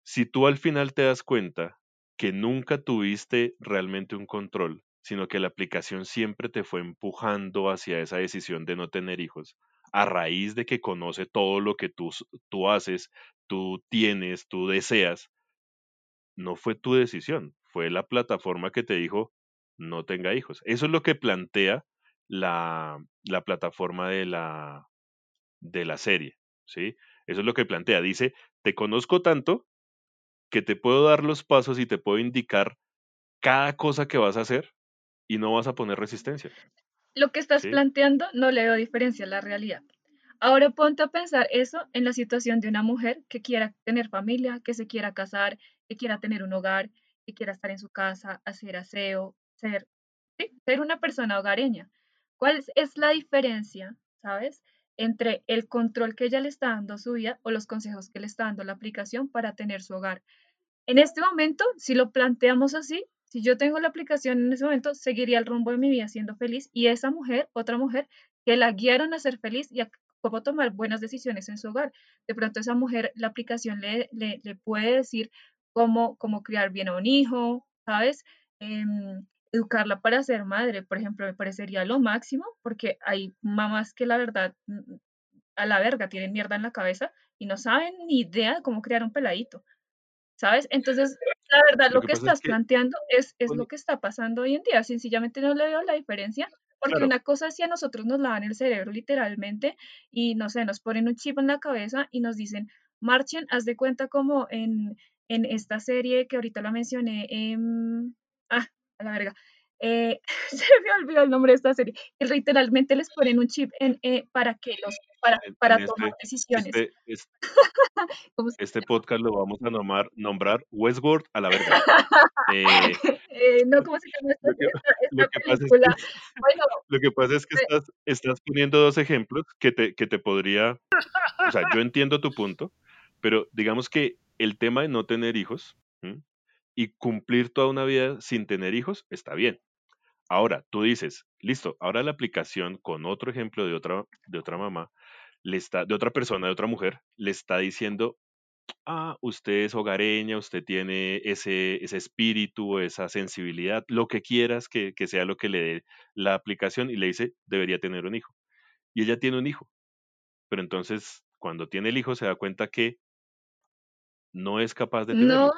Si tú al final te das cuenta que nunca tuviste realmente un control, sino que la aplicación siempre te fue empujando hacia esa decisión de no tener hijos, a raíz de que conoce todo lo que tú, haces, tú tienes, tú deseas, no fue tu decisión, fue la plataforma que te dijo no tenga hijos. Eso es lo que plantea la, la plataforma de la, de la serie, ¿sí? Eso es lo que plantea. Dice, te conozco tanto que te puedo dar los pasos y te puedo indicar cada cosa que vas a hacer y no vas a poner resistencia, Lo que estás ¿sí? planteando no le veo diferencia a la realidad. Ahora ponte a pensar eso en la situación de una mujer que quiera tener familia, que se quiera casar, que quiera tener un hogar, que quiera estar en su casa, hacer aseo, ser, ser una persona hogareña. ¿Cuál es, la diferencia, sabes, entre el control que ella le está dando a su vida o los consejos que le está dando la aplicación para tener su hogar? En este momento, si lo planteamos así, si yo tengo la aplicación en ese momento, seguiría el rumbo de mi vida siendo feliz y esa mujer, otra mujer, que la guiaron a ser feliz y a cómo tomar buenas decisiones en su hogar. De pronto esa mujer, la aplicación le, le puede decir cómo, cómo criar bien a un hijo, ¿sabes? Em, educarla para ser madre, por ejemplo, me parecería lo máximo, porque hay mamás que la verdad mm, a la verga tienen mierda en la cabeza y no saben ni idea de cómo criar un peladito. ¿Sabes? Entonces, la verdad, Lo lo que que pasa es estás que, planteando es, es lo que está pasando hoy en día. Sencillamente no le veo la diferencia, porque claro, una cosa es si a nosotros nos lavan el cerebro literalmente y, no sé, nos ponen un chip en la cabeza y nos dicen, marchen, haz de cuenta como en, en esta serie que ahorita la mencioné, ah, a la verga, eh, se me olvidó el nombre de esta serie, que literalmente les ponen un chip en, eh, para que los, para, para tomar este, decisiones. este, es- ¿Cómo se este podcast lo vamos a nombrar, nombrar Westworld a la verga. Eh, Eh, no, ¿cómo se llama esta, lo, que, esta, lo que pasa es que? Bueno, lo que pasa es que estás, estás poniendo dos ejemplos que te, que te podría, o sea, yo entiendo tu punto, pero digamos que el tema de no tener hijos y cumplir toda una vida sin tener hijos está bien. Ahora, tú dices, listo, ahora la aplicación con otro ejemplo de otra, de otra mamá, le está, de otra persona, de otra mujer, le está diciendo, ah, usted es hogareña, usted tiene ese, ese espíritu, esa sensibilidad, lo que quieras que, que sea lo que le dé la aplicación y le dice, debería tener un hijo. Y ella tiene un hijo, pero entonces cuando tiene el hijo se da cuenta que no es capaz de no, tenerlo,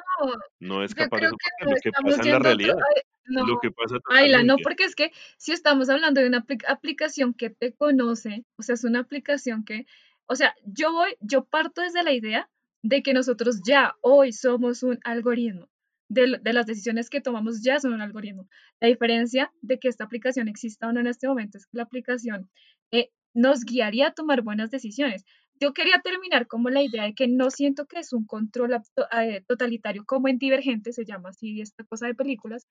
no es yo capaz de soportar no lo que pasa en la otro, realidad, ay, no, lo que pasa Ayla, no, porque es que si estamos hablando de una apli- aplicación que te conoce, o sea, es una aplicación que, o sea, yo voy, yo parto desde la idea de que nosotros ya hoy somos un algoritmo. De, de, las decisiones que tomamos ya son un algoritmo. La diferencia de que esta aplicación exista o no en este momento es que la aplicación eh, nos guiaría a tomar buenas decisiones. Yo quería terminar como la idea de que no siento que es un control eh, totalitario como en Divergente, se llama así esta cosa de películas,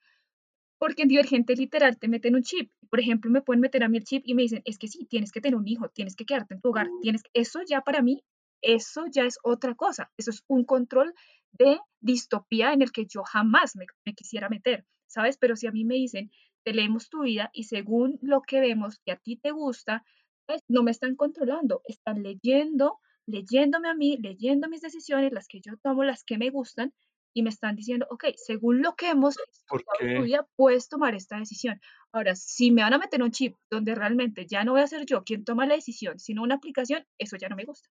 porque en Divergente literal te meten un chip. Por ejemplo, me pueden meter a mí el chip y me dicen, es que sí, tienes que tener un hijo, tienes que quedarte en tu hogar, tienes eso ya para mí, eso ya es otra cosa, eso es un control de distopía en el que yo jamás me, me quisiera meter, ¿sabes? Pero si a mí me dicen, te leemos tu vida y según lo que vemos que a ti te gusta, pues, no me están controlando, están leyendo, leyéndome a mí, leyendo mis decisiones, las que yo tomo, las que me gustan, y me están diciendo, ok, según lo que hemos estudiado tu vida, puedes tomar esta decisión. Ahora, si me van a meter un chip donde realmente ya no voy a ser yo quien toma la decisión, sino una aplicación, eso ya no me gusta.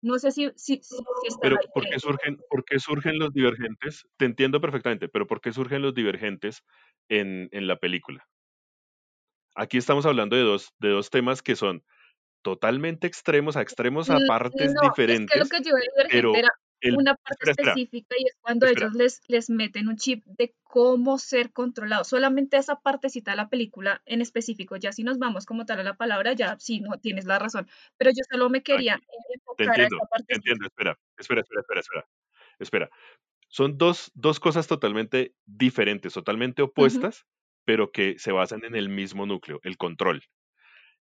No sé si, si, si, está Pero. ¿por qué, surgen, ¿por qué surgen los divergentes? Te entiendo perfectamente, pero ¿por qué surgen los divergentes en, en la película? Aquí estamos hablando de dos, de dos temas que son totalmente extremos, a extremos a Mm, partes No, es que lo diferentes, que yo de pero era el... una parte Espera, espera, específica y es cuando espera. ellos les, les meten un chip de cómo ser controlado. Solamente esa partecita de la película en específico. Ya si nos vamos como tal a la palabra, ya sí, no tienes la razón. Pero yo solo me quería Aquí, te enfocar a entiendo, esa te partecita. entiendo, espera, espera, espera, espera, espera, espera. Son dos, dos cosas totalmente diferentes, totalmente opuestas, pero que se basan en el mismo núcleo, el control.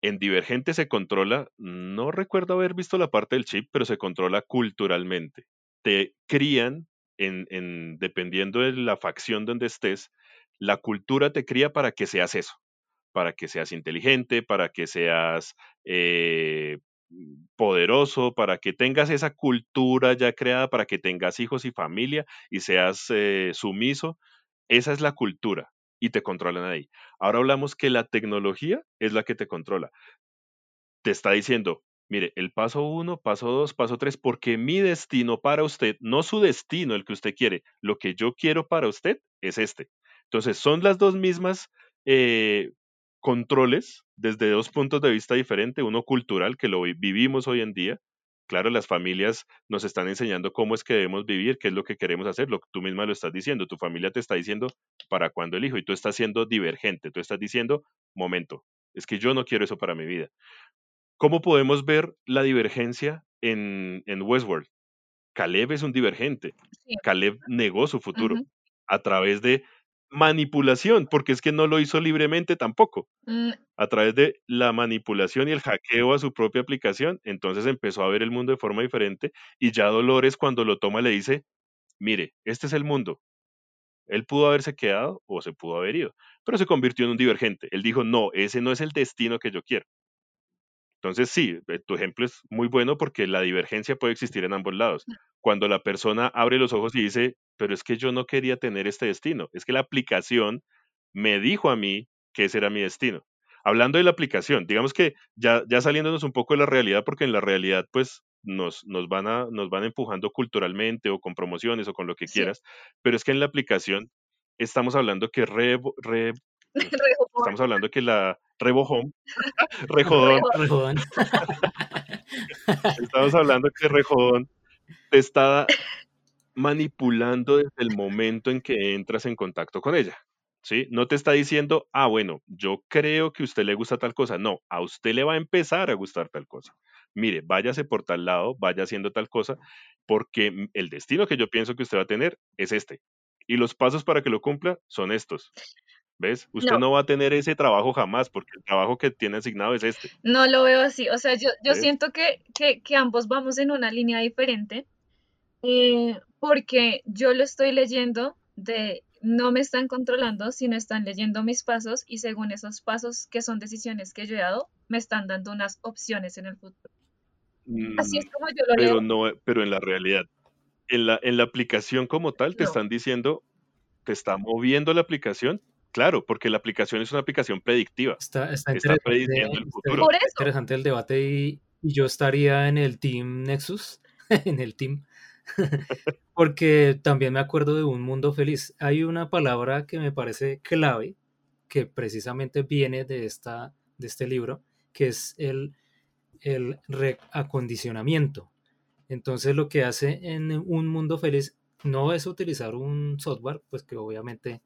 En Divergente se controla, no recuerdo haber visto la parte del chip, pero se controla culturalmente. Te crían, en, en- dependiendo de la facción donde estés, la cultura te cría para que seas eso, para que seas inteligente, para que seas eh, poderoso, para que tengas esa cultura ya creada, para que tengas hijos y familia y seas eh, sumiso. Esa es la cultura y te controlan ahí. Ahora hablamos que la tecnología es la que te controla. Te está diciendo, mire, el paso uno, paso dos, paso tres, porque mi destino para usted, no su destino el que usted quiere, lo que yo quiero para usted es este. Entonces, son las dos mismas eh, controles desde dos puntos de vista diferentes, uno cultural, que lo vi- vivimos hoy en día. Claro, las familias nos están enseñando cómo es que debemos vivir, qué es lo que queremos hacer, lo que tú misma lo estás diciendo, tu familia te está diciendo para cuándo el hijo y tú estás siendo divergente, tú estás diciendo, momento, es que yo no quiero eso para mi vida. ¿Cómo podemos ver la divergencia en, en Westworld? Caleb es un divergente. Sí. Caleb negó su futuro a través de manipulación, porque es que no lo hizo libremente tampoco. Mm, A través de la manipulación y el hackeo a su propia aplicación, entonces empezó a ver el mundo de forma diferente y ya Dolores cuando lo toma le dice, mire, este es el mundo. Él pudo haberse quedado o se pudo haber ido, pero se convirtió en un divergente. Él dijo, no, ese no es el destino que yo quiero. Entonces, sí, eh, tu ejemplo es muy bueno porque la divergencia puede existir en ambos lados. Cuando la persona abre los ojos y dice, pero es que yo no quería tener este destino, es que la aplicación me dijo a mí que ese era mi destino. Hablando de la aplicación, digamos que ya, ya saliéndonos un poco de la realidad, porque en la realidad, pues, nos, nos, van a, nos van empujando culturalmente o con promociones o con lo que Sí. quieras, pero es que en la aplicación estamos hablando que Re- Rejodón. estamos hablando que la Rejodón, Rejodón. Rejodón. Estamos hablando que Rejodón te está manipulando desde el momento en que entras en contacto con ella. ¿Sí? No te está diciendo, ah, bueno, yo creo que a usted le gusta tal cosa. No, a usted le va a empezar a gustar tal cosa. Mire, váyase por tal lado, vaya haciendo tal cosa, porque mm, el destino que yo pienso que usted va a tener es este. Y los pasos para que lo cumpla son estos. ¿Ves? Usted No. no va a tener ese trabajo jamás, porque el trabajo que tiene asignado es este. No lo veo así. O sea, yo, yo ¿Ves? siento que, que, que ambos vamos en una línea diferente, eh, porque yo lo estoy leyendo de no me están controlando, sino están leyendo mis pasos y según esos pasos, que son decisiones que yo he dado, me están dando unas opciones en el futuro. Así es Mm, como yo lo pero leo. no, pero en la realidad, en la, en la aplicación como tal, te No. están diciendo, te está moviendo la aplicación, claro, porque la aplicación es una aplicación predictiva, Está, está está interesante, prediciendo el está futuro. Por eso. interesante el debate y, y yo estaría en el Team Nexus, en el Team, porque también me acuerdo de un mundo feliz. Hay una palabra que me parece clave, que precisamente viene de, esta, de este libro, que es el, el reacondicionamiento. Entonces lo que hace en un mundo feliz no es utilizar un software, pues que obviamente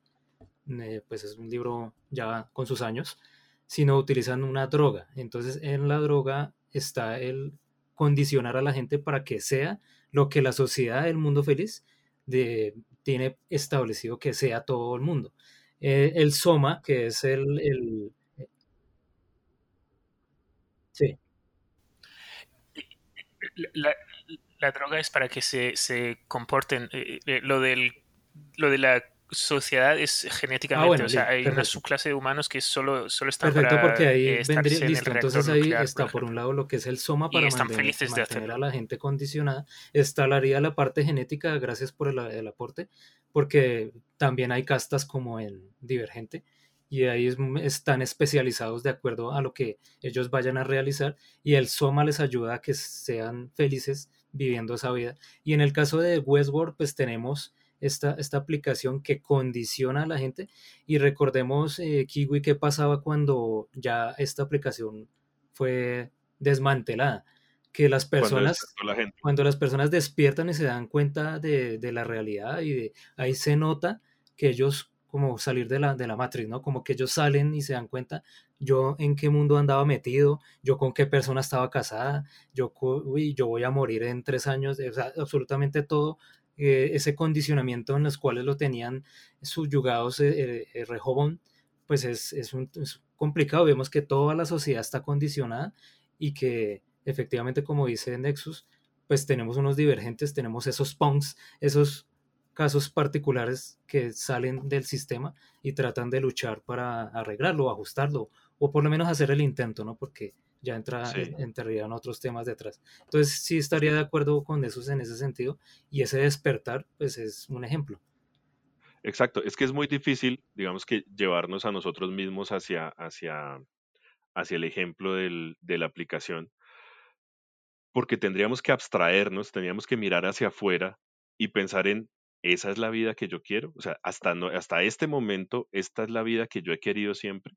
eh, pues es un libro ya con sus años, sino utilizan una droga. Entonces en la droga está el condicionar a la gente para que sea lo que la sociedad del mundo feliz de, tiene establecido que sea todo el mundo. Eh, el Soma, que es el, eh, sí. La, la, droga es para que se, se comporten. Eh, lo, del, lo de la sociedad es ah, genéticamente, o sea, hay una subclase de humanos que solo, solo están perfecto, porque ahí eh, vendría, listo, entonces ahí está por, un lado lo que es el soma para mantener, mantener a la gente condicionada, está la parte genética, gracias por el, aporte, porque también hay castas como en Divergente, y ahí están especializados de acuerdo a lo que ellos vayan a realizar, y el soma les ayuda a que sean felices viviendo esa vida. Y en el caso de Westworld, pues tenemos esta, esta aplicación que condiciona a la gente. Y recordemos, eh, Kiwi, qué pasaba cuando ya esta aplicación fue desmantelada. Que las personas, cuando, las personas despiertan y se dan cuenta de, la realidad y de ahí se nota que ellos como salir de la, de la matriz, ¿no? Como que ellos salen y se dan cuenta, yo en qué mundo andaba metido, yo con qué persona estaba casada, yo, uy, yo voy a morir en tres años, o sea, absolutamente todo eh, ese condicionamiento en los cuales lo tenían subyugados eh, eh pues es, es, un, complicado. Vemos que toda la sociedad está condicionada y que efectivamente, como dice Nexus, pues tenemos unos divergentes, tenemos esos punks, esos casos particulares que salen del sistema y tratan de luchar para arreglarlo, ajustarlo, o por lo menos hacer el intento, ¿no? Porque ya entra, entrarían otros temas detrás. Entonces sí estaría de acuerdo con esos en ese sentido y ese despertar pues es un ejemplo. Exacto, es que es muy difícil, digamos que llevarnos a nosotros mismos hacia, hacia, hacia el ejemplo del, de la aplicación, porque tendríamos que abstraernos, tendríamos que mirar hacia afuera y pensar en, esa es la vida que yo quiero, o sea, hasta, no, hasta este momento, esta es la vida que yo he querido siempre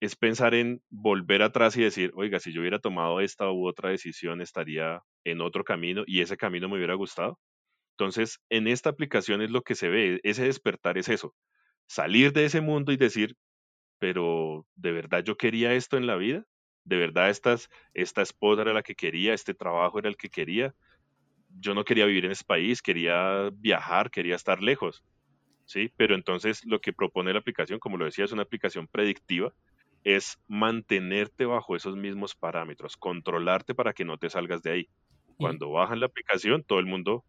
es pensar en volver atrás y decir, oiga, si yo hubiera tomado esta u otra decisión, estaría en otro camino y ese camino me hubiera gustado. Entonces, en esta aplicación es lo que se ve, ese despertar es eso, salir de ese mundo y decir, pero ¿de verdad yo quería esto en la vida? ¿De verdad estas, esta esposa era la que quería, este trabajo era el que quería? Yo no quería vivir en ese país, quería viajar, quería estar lejos. ¿Sí? Pero entonces lo que propone la aplicación, como lo decía, es una aplicación predictiva es mantenerte bajo esos mismos parámetros, controlarte para que no te salgas de ahí. Cuando bajan la aplicación, todo el mundo...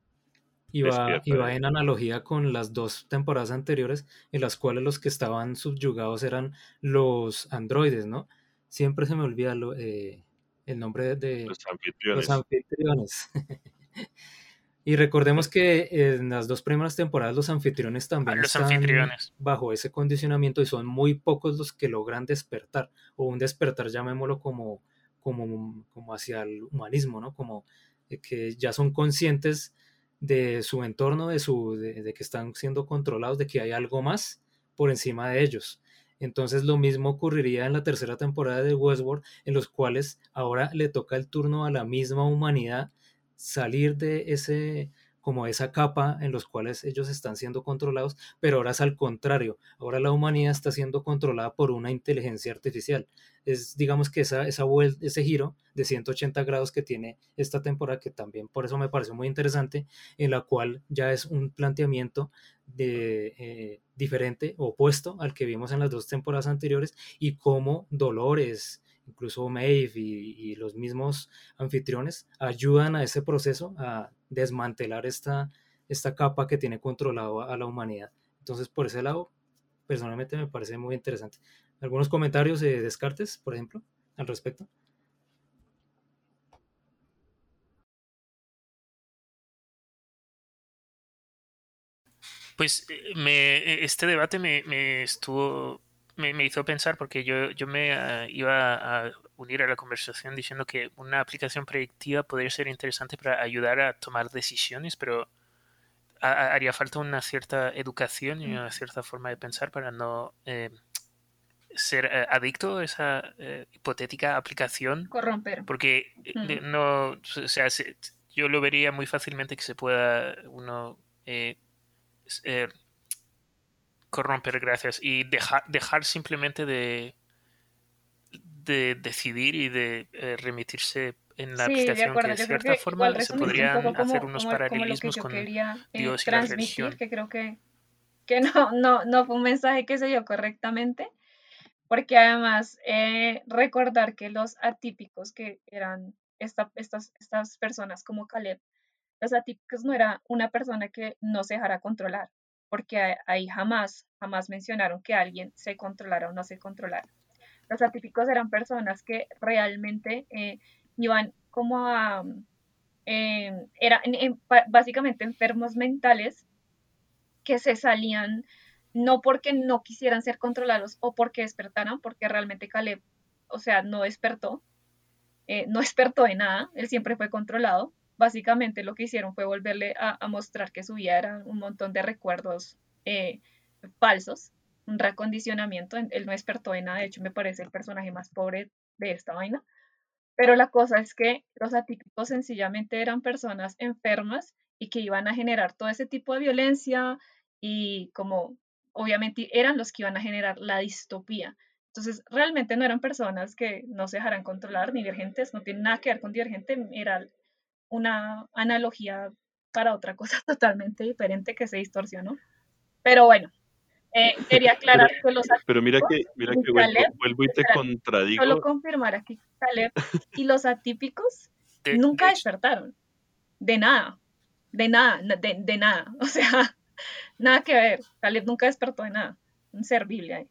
Y va, en analogía con las dos temporadas anteriores, en las cuales los que estaban subyugados eran los androides, ¿no? Siempre se me olvida eh, el nombre de los anfitriones. Los anfitriones. Y recordemos que en las dos primeras temporadas los anfitriones también están bajo ese condicionamiento y son muy pocos los que logran despertar, o un despertar, llamémoslo como, como, como hacia el humanismo, ¿no? Como que ya son conscientes de su entorno, de, su, de, que están siendo controlados, de que hay algo más por encima de ellos. Entonces lo mismo ocurriría en la tercera temporada de Westworld, en los cuales ahora le toca el turno a la misma humanidad salir de ese como esa capa en los cuales ellos están siendo controlados, pero ahora es al contrario, ahora la humanidad está siendo controlada por una inteligencia artificial. Es, digamos que esa, esa ese giro de 180 grados que tiene esta temporada, que también por eso me parece muy interesante, en la cual ya es un planteamiento de, eh, diferente, opuesto al que vimos en las dos temporadas anteriores, y cómo Dolores, incluso Maeve y, los mismos anfitriones ayudan a ese proceso a desmantelar esta, esta capa que tiene controlado a la humanidad. Entonces, por ese lado, personalmente me parece muy interesante. ¿Algunos comentarios de Descartes, por ejemplo, al respecto? Pues eh, me, este debate me, me estuvo me, hizo pensar porque yo, yo me ah, iba a unir a la conversación diciendo que una aplicación predictiva podría ser interesante para ayudar a tomar decisiones, pero haría falta una cierta educación y mm. una cierta forma de pensar para no eh, ser eh, adicto a esa eh, hipotética aplicación. Corromper. Porque no, o sea, yo lo vería muy fácilmente que se pueda uno corromper gracias. Y dejar, dejar simplemente de, de decidir y de eh, remitirse en la Sí, de abstracción que de cierta que forma se un podrían hacer unos como, como lo que paralelismos con quería eh, Dios y la religión. que creo que, que no, no, no fue un mensaje que se dio correctamente, porque además eh, recordar que los atípicos que eran esta- estas, estas personas como Caleb, los atípicos no era una persona que no se dejara controlar, porque ahí jamás, jamás mencionaron que alguien se controlara o no se controlara. Los atípicos eran personas que realmente eh, iban como a, eh, eran básicamente enfermos mentales que se salían no porque no quisieran ser controlados o porque despertaran, porque realmente Caleb, o sea, no despertó, eh, no despertó de nada, él siempre fue controlado. Básicamente lo que hicieron fue volverle a, mostrar que su vida era un montón de recuerdos eh, falsos, un recondicionamiento, él no despertó de nada, de hecho me parece el personaje más pobre de esta vaina. Pero la cosa es que los atípicos sencillamente eran personas enfermas y que iban a generar todo ese tipo de violencia y como obviamente eran los que iban a generar la distopía. Entonces, realmente no eran personas que no se dejaran controlar, ni divergentes, no tiene nada que ver con divergente, era una analogía para otra cosa totalmente diferente que se distorsionó. Pero bueno, eh, quería aclarar Pero, que los pero mira que, atípicos mira que vuelvo, Caleb, vuelvo y te espera, contradigo. solo confirmar aquí que Caleb y los atípicos De- nunca de despertaron. De nada. De nada. na- De, de nada. O sea, nada que ver. Caleb nunca despertó de nada. Un ser Biblia ahí.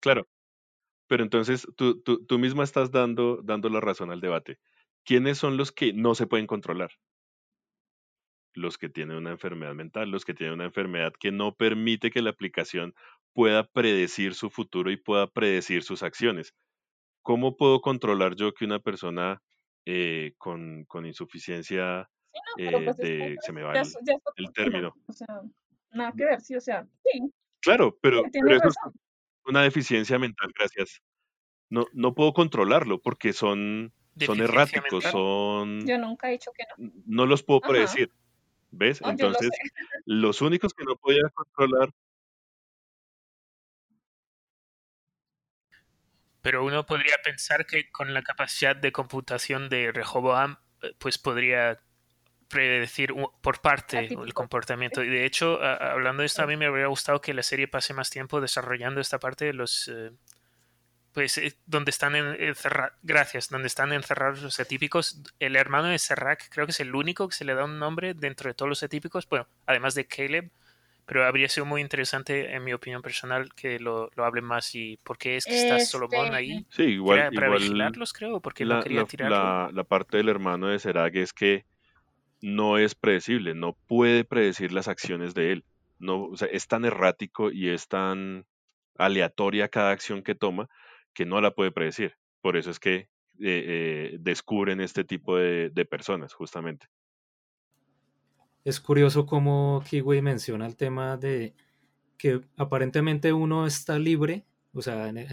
Claro, pero entonces tú, tú, tú misma estás dando, dando la razón al debate. ¿Quiénes son los que no se pueden controlar? Los que tienen una enfermedad mental, los que tienen una enfermedad que no permite que la aplicación pueda predecir su futuro y pueda predecir sus acciones. ¿Cómo puedo controlar yo que una persona eh, con, con insuficiencia Sí, no, pero eh, pues es se me va ya, el, ya término? O sea, nada que ver, sí, o sea, sí, Claro, pero, sí, pero eso es razón. una deficiencia mental, gracias. No, no puedo controlarlo porque son, son erráticos, son, Yo nunca he dicho que no. no los puedo Ajá. predecir, ¿ves? No, yo lo sé. Entonces, los únicos que no podía controlar, Pero uno podría pensar que con la capacidad de computación de Rehoboam, eh, pues podría predecir por parte el comportamiento. Y de hecho, hablando de esto, a mí me habría gustado que la serie pase más tiempo desarrollando esta parte de los... eh, pues eh, donde están en, encerra- gracias, donde están encerrados los atípicos. El hermano de Serrak creo que es el único que se le da un nombre dentro de todos los atípicos, bueno, además de Caleb, pero habría sido muy interesante, en mi opinión personal, que lo, lo hablen más y por qué es que está Solomón Este, ahí. sí, igual, ¿Era para igual vigilarlos, creo? Porque no la, quería la, tirarlo. la, la parte del hermano de Serag es que no es predecible, no puede predecir las acciones de él. No, o sea, es tan errático y es tan aleatoria cada acción que toma que no la puede predecir. Por eso es que eh, eh, descubren este tipo de, personas, justamente. Es curioso cómo Kiwi menciona el tema de que aparentemente uno está libre, o sea, en, eh,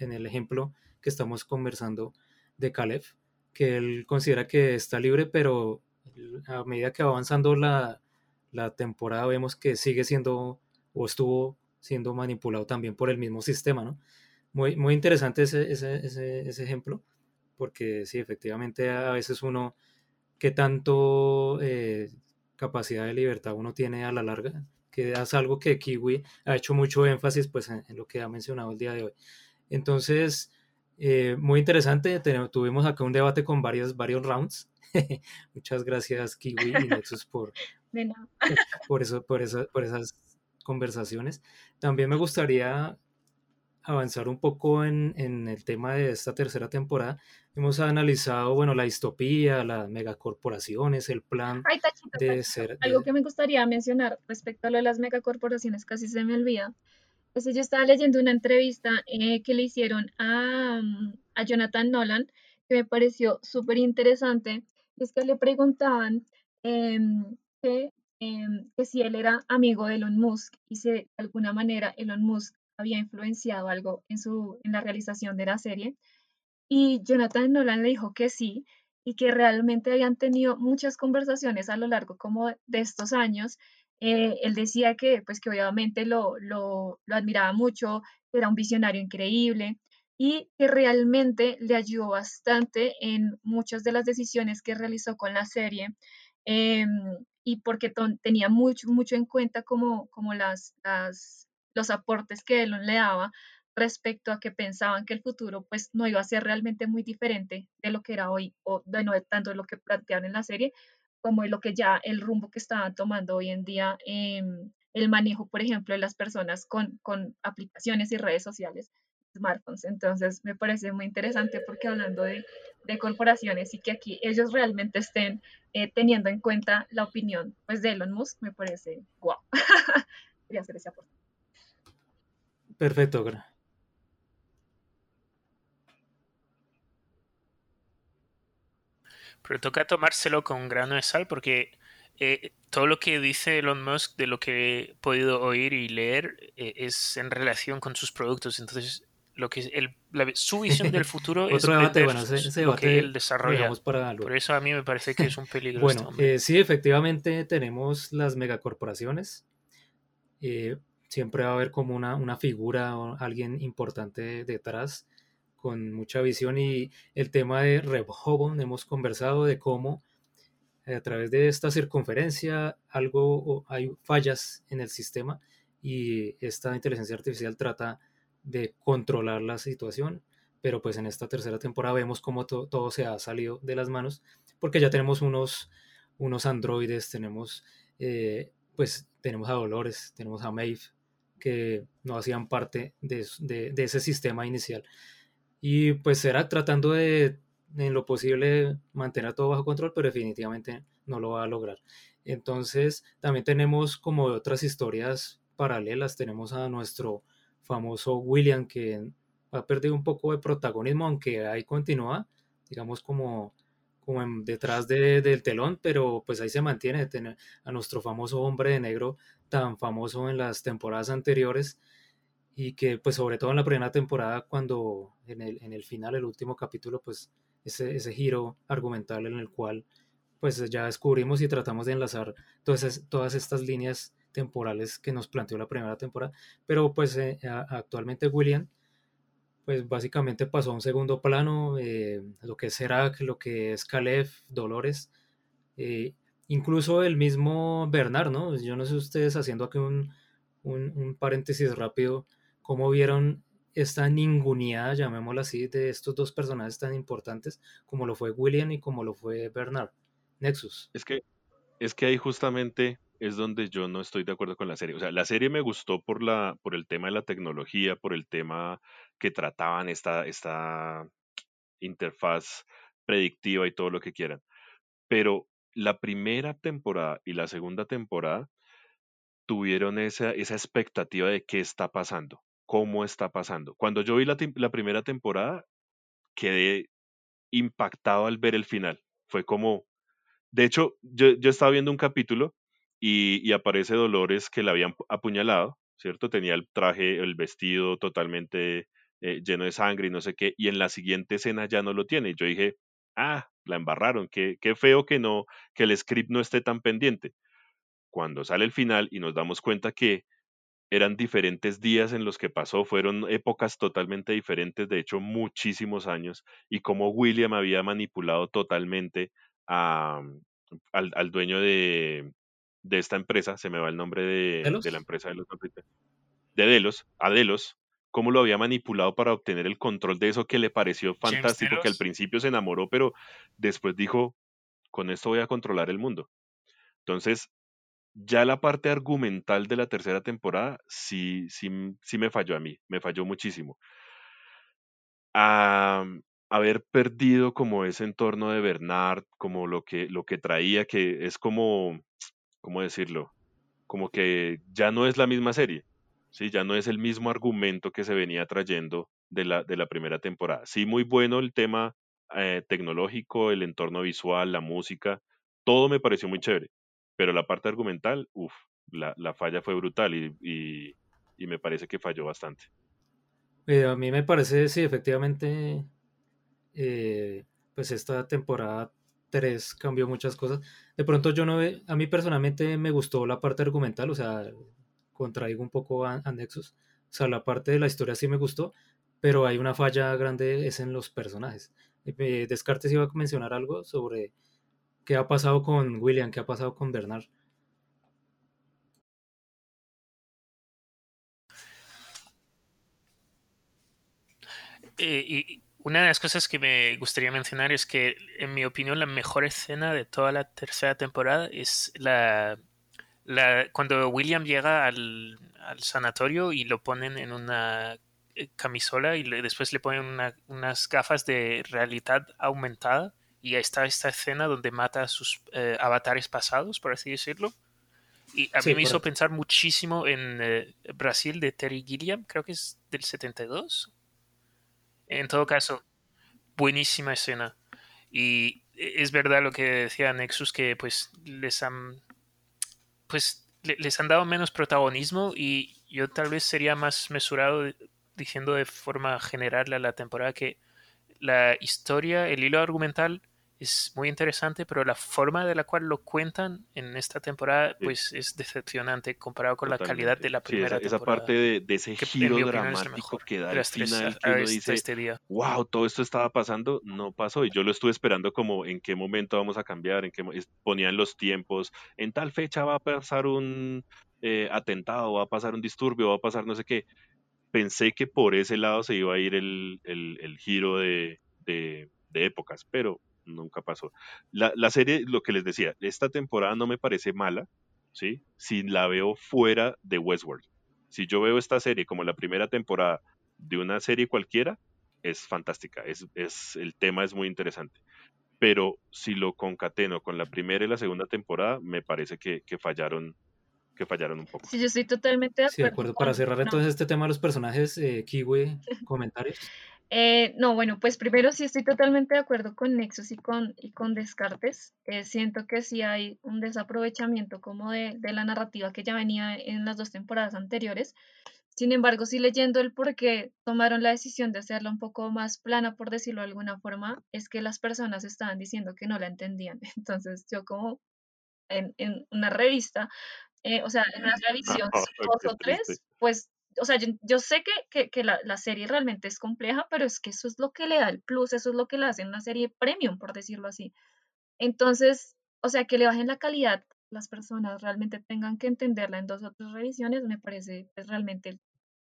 en el ejemplo que estamos conversando de Caleb, que él considera que está libre, pero a medida que va avanzando la, la temporada vemos que sigue siendo o estuvo siendo manipulado también por el mismo sistema, ¿no? Muy, muy interesante ese, ese, ese, ese ejemplo, porque sí, efectivamente a veces uno, qué tanto eh, capacidad de libertad uno tiene a la larga, que es algo que Kiwi ha hecho mucho énfasis pues, en, en lo que ha mencionado el día de hoy. Entonces, eh, muy interesante, tuvimos acá un debate con varios, varios rounds. Muchas gracias Kiwi y Nexus por, por, eso, por, esa- por esas conversaciones. También me gustaría avanzar un poco en, en el tema de esta tercera temporada. Hemos analizado, bueno, la distopía, las megacorporaciones, el plan Ay, tachito, de tachito. ser... Algo de- que me gustaría mencionar respecto a lo de las megacorporaciones, casi se me olvida. Pues yo estaba leyendo una entrevista eh, que le hicieron a, mm, a Jonathan Nolan, que me pareció súper interesante. Y es que le preguntaban em, que, em, que si él era amigo de Elon Musk y si de alguna manera Elon Musk había influenciado algo en, su, en la realización de la serie. Y Jonathan Nolan le dijo que sí, y que realmente habían tenido muchas conversaciones a lo largo como de estos años. Eh, él decía que, pues, que obviamente lo, lo, lo admiraba mucho, era un visionario increíble y que realmente le ayudó bastante en muchas de las decisiones que realizó con la serie. Em, y porque tenía mucho, mucho en cuenta como, como las, las, los aportes que él le daba respecto a que pensaban que el futuro pues no iba a ser realmente muy diferente de lo que era hoy, o de no tanto lo que plantearon en la serie, como de lo que ya el rumbo que estaban tomando hoy en día, em, el manejo, por ejemplo, de las personas con, con aplicaciones y redes sociales, smartphones. Entonces, me parece muy interesante porque hablando de, de corporaciones y que aquí ellos realmente estén eh, teniendo en cuenta la opinión pues, de Elon Musk, me parece guau. Quería hacer ese aporte. Perfecto, Pero toca tomárselo con grano de sal porque eh, todo lo que dice Elon Musk, de lo que he podido oír y leer, eh, es en relación con sus productos. Entonces, lo que el, su visión del futuro es debate, bueno, ese, lo que él desarrolla. Por eso a mí me parece que es un peligro. bueno, eh, sí, efectivamente tenemos las megacorporaciones. Siempre va a haber como una, una figura o alguien importante detrás con mucha visión y el tema de Rehoboam hemos conversado de cómo eh, a través de esta circunferencia algo hay fallas en el sistema y esta inteligencia artificial trata de controlar la situación pero pues en esta tercera temporada vemos cómo todo se ha salido de las manos porque ya tenemos unos unos androides tenemos eh, pues tenemos a Dolores tenemos a Maeve que no hacían parte de, de ese sistema inicial y pues será tratando de, en lo posible, mantener todo bajo control, pero definitivamente no lo va a lograr. Entonces, también tenemos como otras historias paralelas. Tenemos a nuestro famoso William, que ha perdido un poco de protagonismo, aunque ahí continúa, digamos, como, como detrás del telón, pero pues ahí se mantiene tener a nuestro famoso hombre de negro tan famoso en las temporadas anteriores y que pues sobre todo en la primera temporada cuando en el, en el final, el último capítulo, pues ese, ese giro argumental en el cual pues ya descubrimos y tratamos de enlazar todas, todas estas líneas temporales que nos planteó la primera temporada, pero pues eh, actualmente William pues básicamente pasó a un segundo plano, eh, lo que es Serac, lo que es Caleb, Dolores, eh, incluso el mismo Bernard, ¿no? Yo no sé ustedes haciendo aquí un, un, un paréntesis rápido, cómo vieron esta ninguneada, llamémosla así, de estos dos personajes tan importantes como lo fue William y como lo fue Bernard. Nexus. Es que, es que ahí justamente es donde yo no estoy de acuerdo con la serie. O sea, la serie me gustó por, la, por el tema de la tecnología, por el tema que trataban esta, esta interfaz predictiva y todo lo que quieran. Pero la primera temporada y la segunda temporada tuvieron esa, esa expectativa de qué está pasando cómo está pasando. Cuando yo vi la, primera temporada, quedé impactado al ver el final. Fue como, de hecho, yo, estaba viendo un capítulo y, aparece Dolores que la habían apuñalado, ¿cierto? Tenía el traje, el vestido totalmente eh, lleno de sangre y no sé qué, y en la siguiente escena ya no lo tiene. Y yo dije, ah, la embarraron, qué, qué feo que no, que el script no esté tan pendiente. Cuando sale el final y nos damos cuenta que eran diferentes días en los que pasó, fueron épocas totalmente diferentes, de hecho muchísimos años, y cómo William había manipulado totalmente a, al, al, dueño de, de, esta empresa, se me va el nombre de, de la empresa de los de Delos, a Delos, cómo lo había manipulado para obtener el control de eso que le pareció fantástico, que al principio se enamoró, pero después dijo, con esto voy a controlar el mundo. Entonces, ya la parte argumental de la tercera temporada sí, sí, sí me falló a mí, me falló muchísimo. haber perdido como ese entorno de Bernard, como lo que, lo que traía, que es como, ¿cómo decirlo? Como que ya no es la misma serie, ¿sí? Ya no es el mismo argumento que se venía trayendo de la, de la primera temporada. Sí, muy bueno el tema eh, tecnológico, el entorno visual, la música, todo me pareció muy chévere pero la parte argumental, uff, la, la, falla fue brutal y, y, me parece que falló bastante. Eh, a mí me parece, sí, efectivamente, eh, pues esta temporada 3 cambió muchas cosas. De pronto yo no a mí personalmente me gustó la parte argumental, o sea, contraigo un poco a, Nexus. O sea, la parte de la historia sí me gustó, pero hay una falla grande, es en los personajes. Eh, Descartes iba a mencionar algo sobre qué ha pasado con William, qué ha pasado con Bernard. Eh, y una de las cosas que me gustaría mencionar es que, en mi opinión, la mejor escena de toda la tercera temporada es la, la cuando William llega al, al sanatorio y lo ponen en una eh, camisola y le, después le ponen una- unas gafas de realidad aumentada y ahí está esta escena donde mata a sus eh, avatares pasados, por así decirlo. Y a Sí, mí me hizo pensar muchísimo en eh, Brasil de Terry Gilliam, creo que es del 72. En todo caso, buenísima escena. Y e, es verdad lo que decía Nexus, que pues les han pues le- les han dado menos protagonismo y yo tal vez sería más mesurado diciendo de forma general a la temporada que la historia, el hilo argumental es muy interesante, pero la forma de la cual lo cuentan en esta temporada Sí. pues es decepcionante comparado con la calidad Totalmente. de la Sí, primera esa, esa temporada. parte de, de ese que giro es dramático mejor que da al final, que uno este- dice, este día. wow, todo esto estaba pasando, no pasó. Y yo lo estuve esperando como en qué momento vamos a cambiar, en qué es- ponían los tiempos, en tal fecha va a pasar un eh, atentado, va a pasar un disturbio, va a pasar no sé qué. Pensé que por ese lado se iba a ir el, el- el giro de, de- de épocas, pero nunca pasó. La, la serie, lo que les decía, esta temporada no me parece mala, ¿sí? Si la veo fuera de Westworld. Si yo veo esta serie como la primera temporada de una serie cualquiera, es fantástica, es, es, el tema es muy interesante. Pero si lo concateno con la primera y la segunda temporada, me parece que, que fallaron, que fallaron un poco. Sí, yo estoy totalmente de Sí, de acuerdo. Para cerrar no. entonces este tema de los personajes, eh, Kiwi, comentarios. Eh, no, bueno, pues primero sí estoy totalmente de acuerdo con Nexus y con, y con Descartes. Eh, siento que sí hay un desaprovechamiento como de, de la narrativa que ya venía en las dos temporadas anteriores. Sin embargo, sí leyendo el por qué tomaron la decisión de hacerla un poco más plana, por decirlo de alguna forma, es que las personas estaban diciendo que no la entendían. Entonces yo como en, en una revista, eh, o sea, en una revisión dos o tres, pues, o sea, yo, yo sé que, que, que la, la serie realmente es compleja, pero es que eso es lo que le da el plus, eso es lo que le hace una serie premium, por decirlo así. Entonces, o sea, que le bajen la calidad, las personas realmente tengan que entenderla en dos o tres revisiones, me parece pues, realmente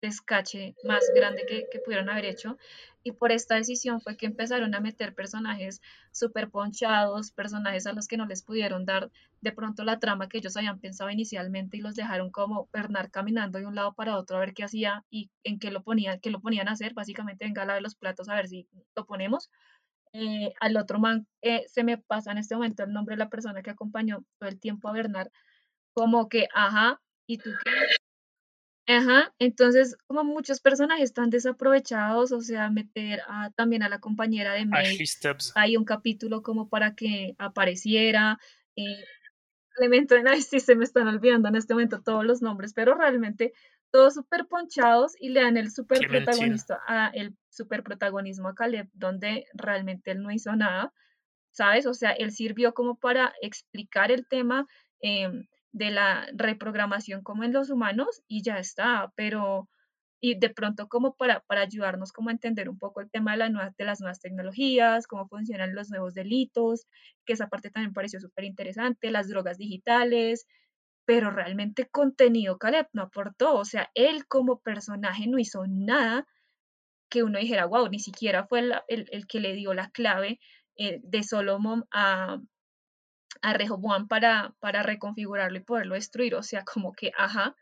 descache más grande que, que pudieron haber hecho. Y por esta decisión fue que empezaron a meter personajes súper ponchados, personajes a los que no les pudieron dar de pronto la trama que ellos habían pensado inicialmente y los dejaron como Bernard caminando de un lado para otro a ver qué hacía y en qué lo ponían, qué lo ponían a hacer. Básicamente, venga a lavar los platos a ver si lo ponemos eh, al otro man, eh, se me pasa en este momento el nombre de la persona que acompañó todo el tiempo a Bernard, como que, ajá, ¿y tú qué? Ajá, entonces como muchos personajes están desaprovechados, o sea, meter a, también a la compañera de May, Ashley Stubbs. hay un capítulo como para que apareciera, eh, elemento de, ay, sí, se me están olvidando en este momento todos los nombres, pero realmente todos súper ponchados y le dan el Clementine. protagonista, a, el súper protagonismo a Caleb, donde realmente él no hizo nada, ¿sabes? O sea, él sirvió como para explicar el tema em, de la reprogramación como en los humanos y ya está, pero y de pronto como para, para ayudarnos como a entender un poco el tema de, las nuevas tecnologías, cómo funcionan los nuevos delitos, que esa parte también pareció súper interesante, las drogas digitales, pero realmente contenido Caleb no aportó, o sea, él como personaje no hizo nada que uno dijera, wow, ni siquiera fue la- el, el que le dio la clave eh, de Solomon a, a Rehoboam para, para reconfigurarlo y poderlo destruir, o sea, como que, ajá,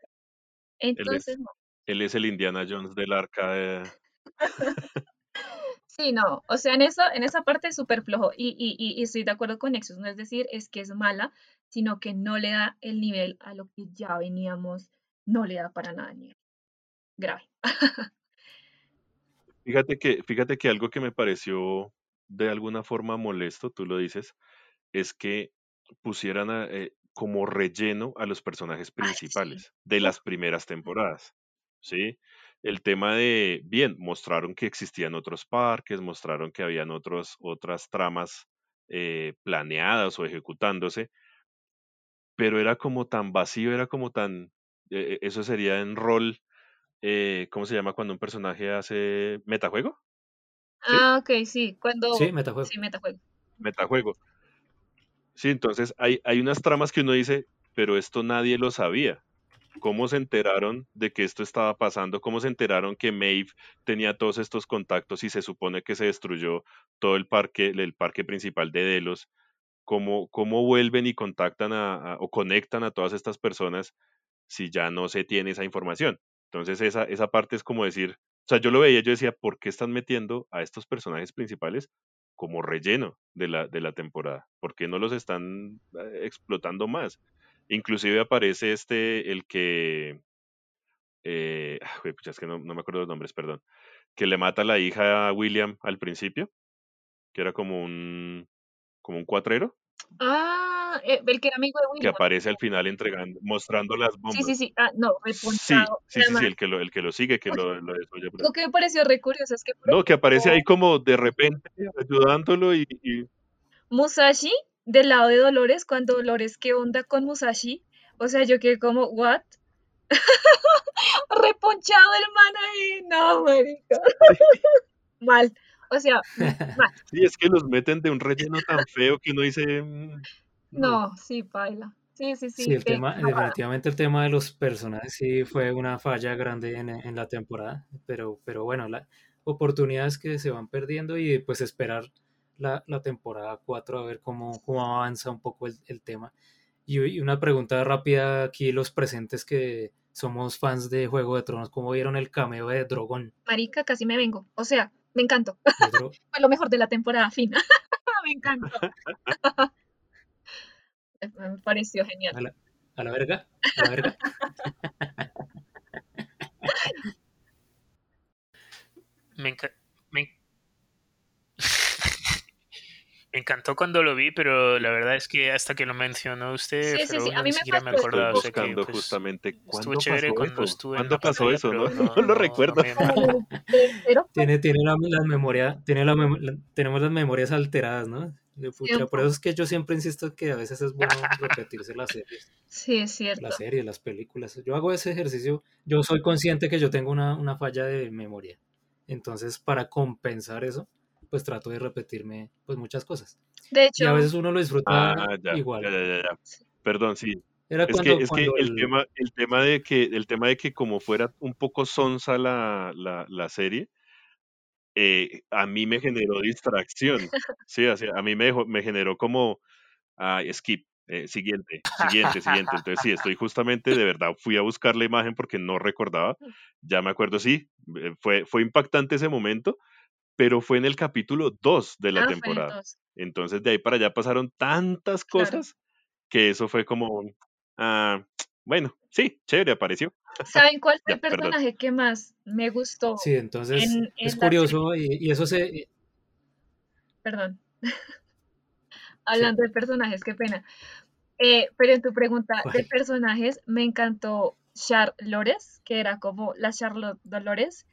Él entonces es, no. él es el Indiana Jones del arca de... Sí, no, o sea, en eso, en esa parte es súper flojo y, y, y- y estoy de acuerdo con Nexus, no es decir, es que es mala, sino que no le da el nivel a lo que ya veníamos, no le da para nada el nivel. Grave. Fíjate que, fíjate que algo que me pareció de alguna forma molesto, tú lo dices, es que pusieran a, eh, como relleno a los personajes Ay, sí. principales de las primeras temporadas, ¿sí? el tema de, bien, mostraron que existían otros parques, mostraron que habían otros, otras tramas eh, planeadas o ejecutándose, pero era como tan vacío, era como tan, eh, eso sería en rol, eh, ¿cómo se llama cuando un personaje hace metajuego? Ah, ok, sí, cuando... Sí, metajuego. Sí, metajuego. Metajuego. Sí, entonces hay, hay unas tramas que uno dice, pero esto nadie lo sabía. ¿Cómo se enteraron de que esto estaba pasando? ¿Cómo se enteraron que Maeve tenía todos estos contactos y se supone que se destruyó todo el parque, el parque principal de Delos? ¿Cómo, cómo vuelven y contactan a, a- o conectan a todas estas personas si ya no se tiene esa información? Entonces esa, esa parte es como decir, o sea, yo lo veía, yo decía, ¿por qué están metiendo a estos personajes principales como relleno de la, de la temporada? ¿Por qué no los están eh, explotando más? Inclusive aparece este, el que, eh, ah, es que no, no me acuerdo los nombres, perdón, que le mata a la hija a William al principio, que era como un, como un cuatrero, Ah, eh, el que era amigo de que William. aparece al final entregando, mostrando las Sí, bombas. sí, sí. Ah, no, Sí, reponchado. sí, sí, sí, el que lo, el que lo sigue, que lo, lo ahí. Lo que me pareció re curioso es que, No, que aparece ahí como de repente ayudándolo y, y- Musashi, del lado de Dolores, cuando Dolores, ¿qué onda con Musashi? O sea, yo quedé como, ¿what? Reponchado el man ahí. No, marica. Mal. O sea, mal. sí, es que los meten de un relleno tan feo que uno dice, mm, no. No, sí, paila. Sí, sí, Sí, sí. el tema, definitivamente el tema de los personajes sí fue una falla grande en, en la temporada, pero, pero bueno, la, oportunidades que se van perdiendo y pues esperar la, la temporada 4 a ver cómo, cómo avanza un poco el, el tema. Y, y una pregunta rápida aquí, los presentes que somos fans de Juego de Tronos, ¿cómo vieron el cameo de Drogon? Marica, casi me vengo. O sea, me encantó. Fue lo mejor de la temporada fina. me encantó. Me pareció genial. a, la, a la verga, a la verga. Me, enca- me, encantó cuando lo vi, pero la verdad es que hasta que lo mencionó usted, Sí, sí, sí, a mí ni me siquiera me pasó Estoy acordaba. O sea que buscando pues, justamente estuvo cuándo chévere pasó cuando eso. estuve en ¿Cuándo pasó pantalla, eso? pero No, no, no lo no, recuerdo. no me, Tiene, tiene la, la memoria, tiene la, mem- la- tenemos las memorias alteradas, ¿no? Pucha, por eso es que yo siempre insisto que a veces es bueno repetirse las series, Sí, es cierto. las series, las películas. Yo hago ese ejercicio, yo soy consciente que yo tengo una, una falla de memoria. Entonces, para compensar eso, pues trato de repetirme pues muchas cosas. De Y a hecho, veces uno lo disfruta Ah, ya, igual. ya, ya, ya. Perdón, sí. Era Es que, cuando, es que cuando el el... tema, el tema de que, el tema de que como fuera un poco sonsa la, la, la serie, eh, a mí me generó distracción. Sí, o sea, a mí me, dejó- me generó como ah, skip, eh, siguiente, siguiente, siguiente. Entonces sí, estoy justamente, de verdad, fui a buscar la imagen porque no recordaba. Ya me acuerdo, sí, eh, fue, fue impactante ese momento, pero fue en el capítulo 2 de la ah, en temporada. 2. Entonces de ahí para allá pasaron tantas Claro. cosas que eso fue como, ah, bueno, sí, chévere, apareció. ¿Saben cuál fue el perdón. personaje que más me gustó Sí, entonces en, es en curioso y, y eso se... Perdón. Sí, Hablando de personajes, qué pena. Eh, pero en tu pregunta de personajes, me encantó Char Lores, que era como la Charlotte Dolores,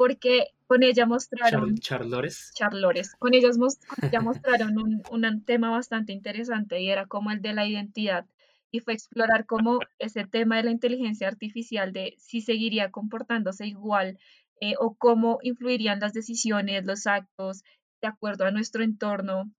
porque con ella Char, mostraron, Charlores. Char Lores, con, ellos mos- con ella mostraron un, un tema bastante interesante y era como el de la identidad. Y fue explorar como ese tema de la inteligencia artificial, de si seguiría comportándose igual eh, o cómo influirían las decisiones, los actos, de acuerdo a nuestro entorno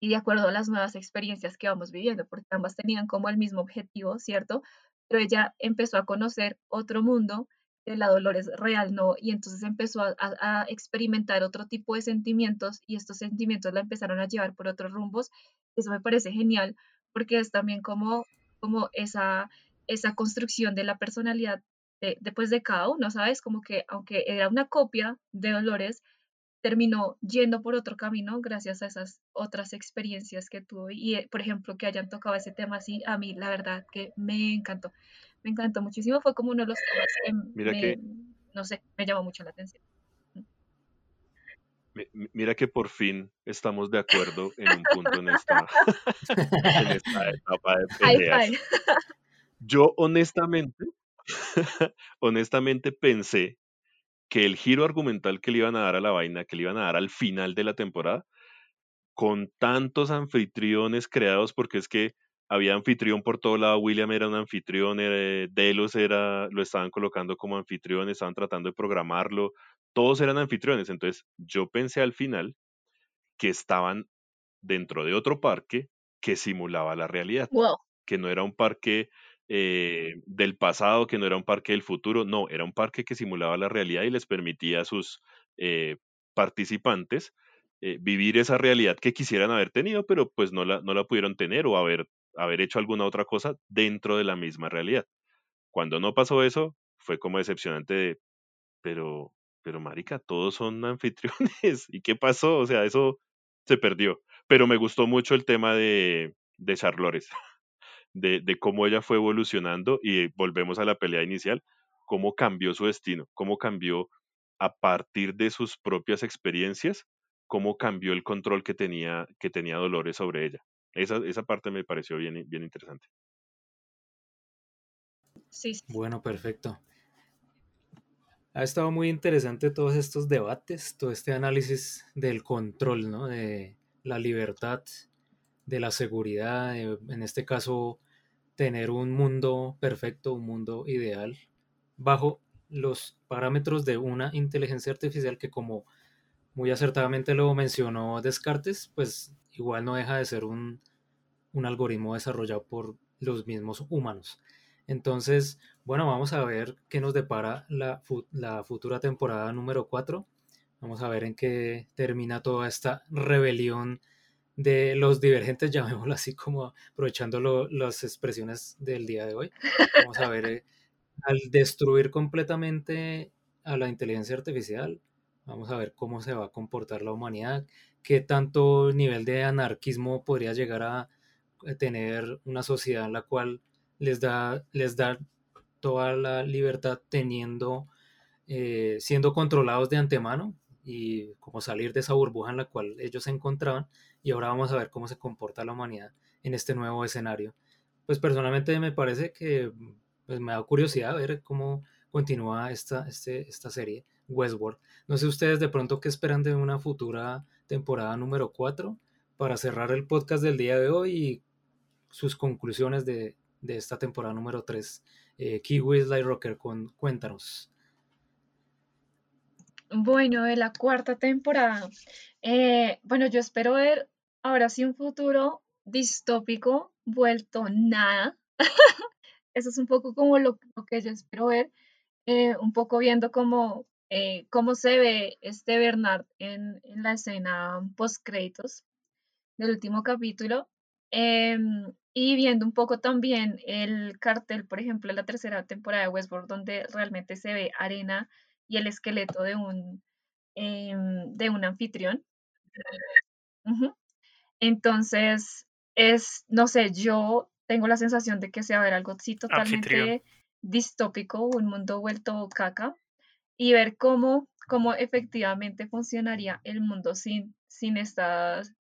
y de acuerdo a las nuevas experiencias que vamos viviendo, porque ambas tenían como el mismo objetivo, ¿cierto? Pero ella empezó a conocer otro mundo la Dolores real, ¿no? Y entonces empezó a, experimentar otro tipo de sentimientos y estos sentimientos la empezaron a llevar por otros rumbos. Eso me parece genial, porque es también como, como esa, esa construcción de la personalidad de, después de cada uno, ¿sabes? Como que aunque era una copia de Dolores, terminó yendo por otro camino gracias a esas otras experiencias que tuvo. Y, eh, por ejemplo, que hayan tocado ese tema así, a mí la verdad que me encantó. Me encantó muchísimo. Fue como uno de los temas que Mira me, que, no sé, me llamó mucho la atención. mi- mi- mira que por fin estamos de acuerdo en un punto en esta, en esta etapa de peleas. Yo honestamente, honestamente pensé que el giro argumental que le iban a dar a la vaina, que le iban a dar al final de la temporada, con tantos anfitriones creados, porque es que había anfitrión por todo lado, William era un anfitrión, eh, Delos era, lo estaban colocando como anfitrión, estaban tratando de programarlo, todos eran anfitriones, entonces yo pensé al final que estaban dentro de otro parque que simulaba la realidad, que no era un parque eh, del pasado, que no era un parque del futuro, no, era un parque que simulaba la realidad y les permitía a sus eh, participantes eh, vivir esa realidad que quisieran haber tenido, pero pues no la, no la pudieron tener o haber, haber hecho alguna otra cosa dentro de la misma realidad. Cuando no pasó eso, fue como decepcionante de, pero, pero marica, todos son anfitriones. ¿Y qué pasó? O sea, eso se perdió. Pero me gustó mucho el tema de, de Charlores de, cómo ella fue evolucionando y volvemos a la pelea inicial, cómo cambió su destino, cómo cambió a partir de sus propias experiencias, cómo cambió el control que tenía, que tenía Dolores sobre ella. Esa, esa parte me pareció bien, bien interesante. Sí. Bueno, perfecto. Ha estado muy interesante todos estos debates, todo este análisis del control, ¿no? De la libertad, de la seguridad, en este caso tener un mundo perfecto, un mundo ideal, bajo los parámetros de una inteligencia artificial que como muy acertadamente lo mencionó Descartes, pues igual no deja de ser un, algoritmo desarrollado por los mismos humanos. Entonces, bueno, vamos a ver qué nos depara la, la futura temporada número 4. Vamos a ver en qué termina toda esta rebelión de los divergentes, llamémoslo así como aprovechando las expresiones del día de hoy. Vamos a ver, eh, al destruir completamente a la inteligencia artificial, vamos a ver cómo se va a comportar la humanidad, qué tanto nivel de anarquismo podría llegar a eh, tener una sociedad en la cual les da, les da toda la libertad teniendo, eh, siendo controlados de antemano y como salir de esa burbuja en la cual ellos se encontraban y ahora vamos a ver cómo se comporta la humanidad en este nuevo escenario. Pues personalmente me parece que pues, me da curiosidad ver cómo continúa esta, este, esta serie Westworld. No sé ustedes de pronto qué esperan de una futura temporada número 4 para cerrar el podcast del día de hoy y sus conclusiones de, esta temporada número 3. Eh, Kiwi Light Rocker, con, cuéntanos. Bueno, de la cuarta temporada. Eh, bueno, yo espero ver ahora sí un futuro distópico vuelto nada. Eso es un poco como lo, que yo espero ver, eh, un poco viendo cómo, eh, cómo se ve este Bernard en, la escena post-créditos del último capítulo. Em, y viendo un poco también el cartel, por ejemplo, en la tercera temporada de Westworld, donde realmente se ve arena y el esqueleto de un, em, de un anfitrión. Entonces, es, no sé, yo tengo la sensación de que se va a ver algo así totalmente distópico, un mundo vuelto caca, y ver cómo, cómo efectivamente funcionaría el mundo sin, sin este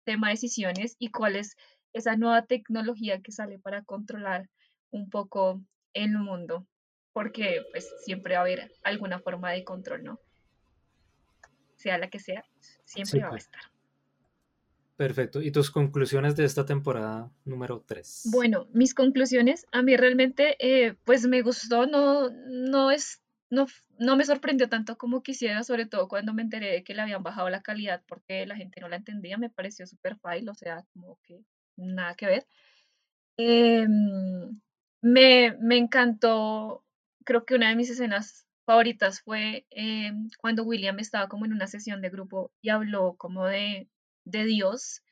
tema de decisiones y cuál es esa nueva tecnología que sale para controlar un poco el mundo, porque pues siempre va a haber alguna forma de control, ¿no? Sea la que sea, siempre va a estar. Perfecto. ¿Y tus conclusiones de esta temporada número 3? Bueno, mis conclusiones, a mí realmente, eh, pues me gustó, no, no es, no, no me sorprendió tanto como quisiera, sobre todo cuando me enteré de que le habían bajado la calidad porque la gente no la entendía, me pareció súper fácil, o sea, como que nada que ver. Em, me, me encantó, creo que una de mis escenas favoritas fue em, cuando William estaba como en una sesión de grupo y habló como de de Dios,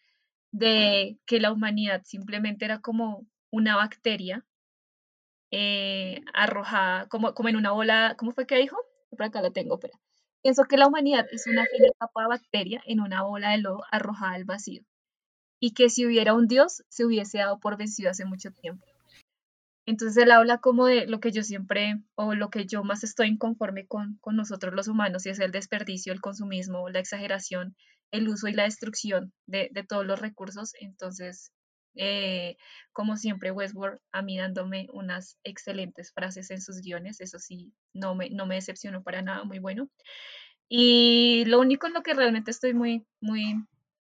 de que la humanidad simplemente era como una bacteria eh, arrojada, como, como en una bola, ¿cómo fue que dijo? Por acá la tengo, pero pienso que la humanidad es una fina capa de bacteria en una bola de lodo arrojada al vacío y que si hubiera un Dios se hubiese dado por vencido hace mucho tiempo. Entonces él habla como de lo que yo siempre, o lo que yo más estoy inconforme con, con nosotros los humanos, y es el desperdicio, el consumismo, la exageración, el uso y la destrucción de, de todos los recursos. Entonces, Eh, como siempre, Westworld a mí dándome unas excelentes frases en sus guiones, eso sí, no me, decepcionó para nada, muy bueno. Y lo único en lo que realmente estoy muy, muy,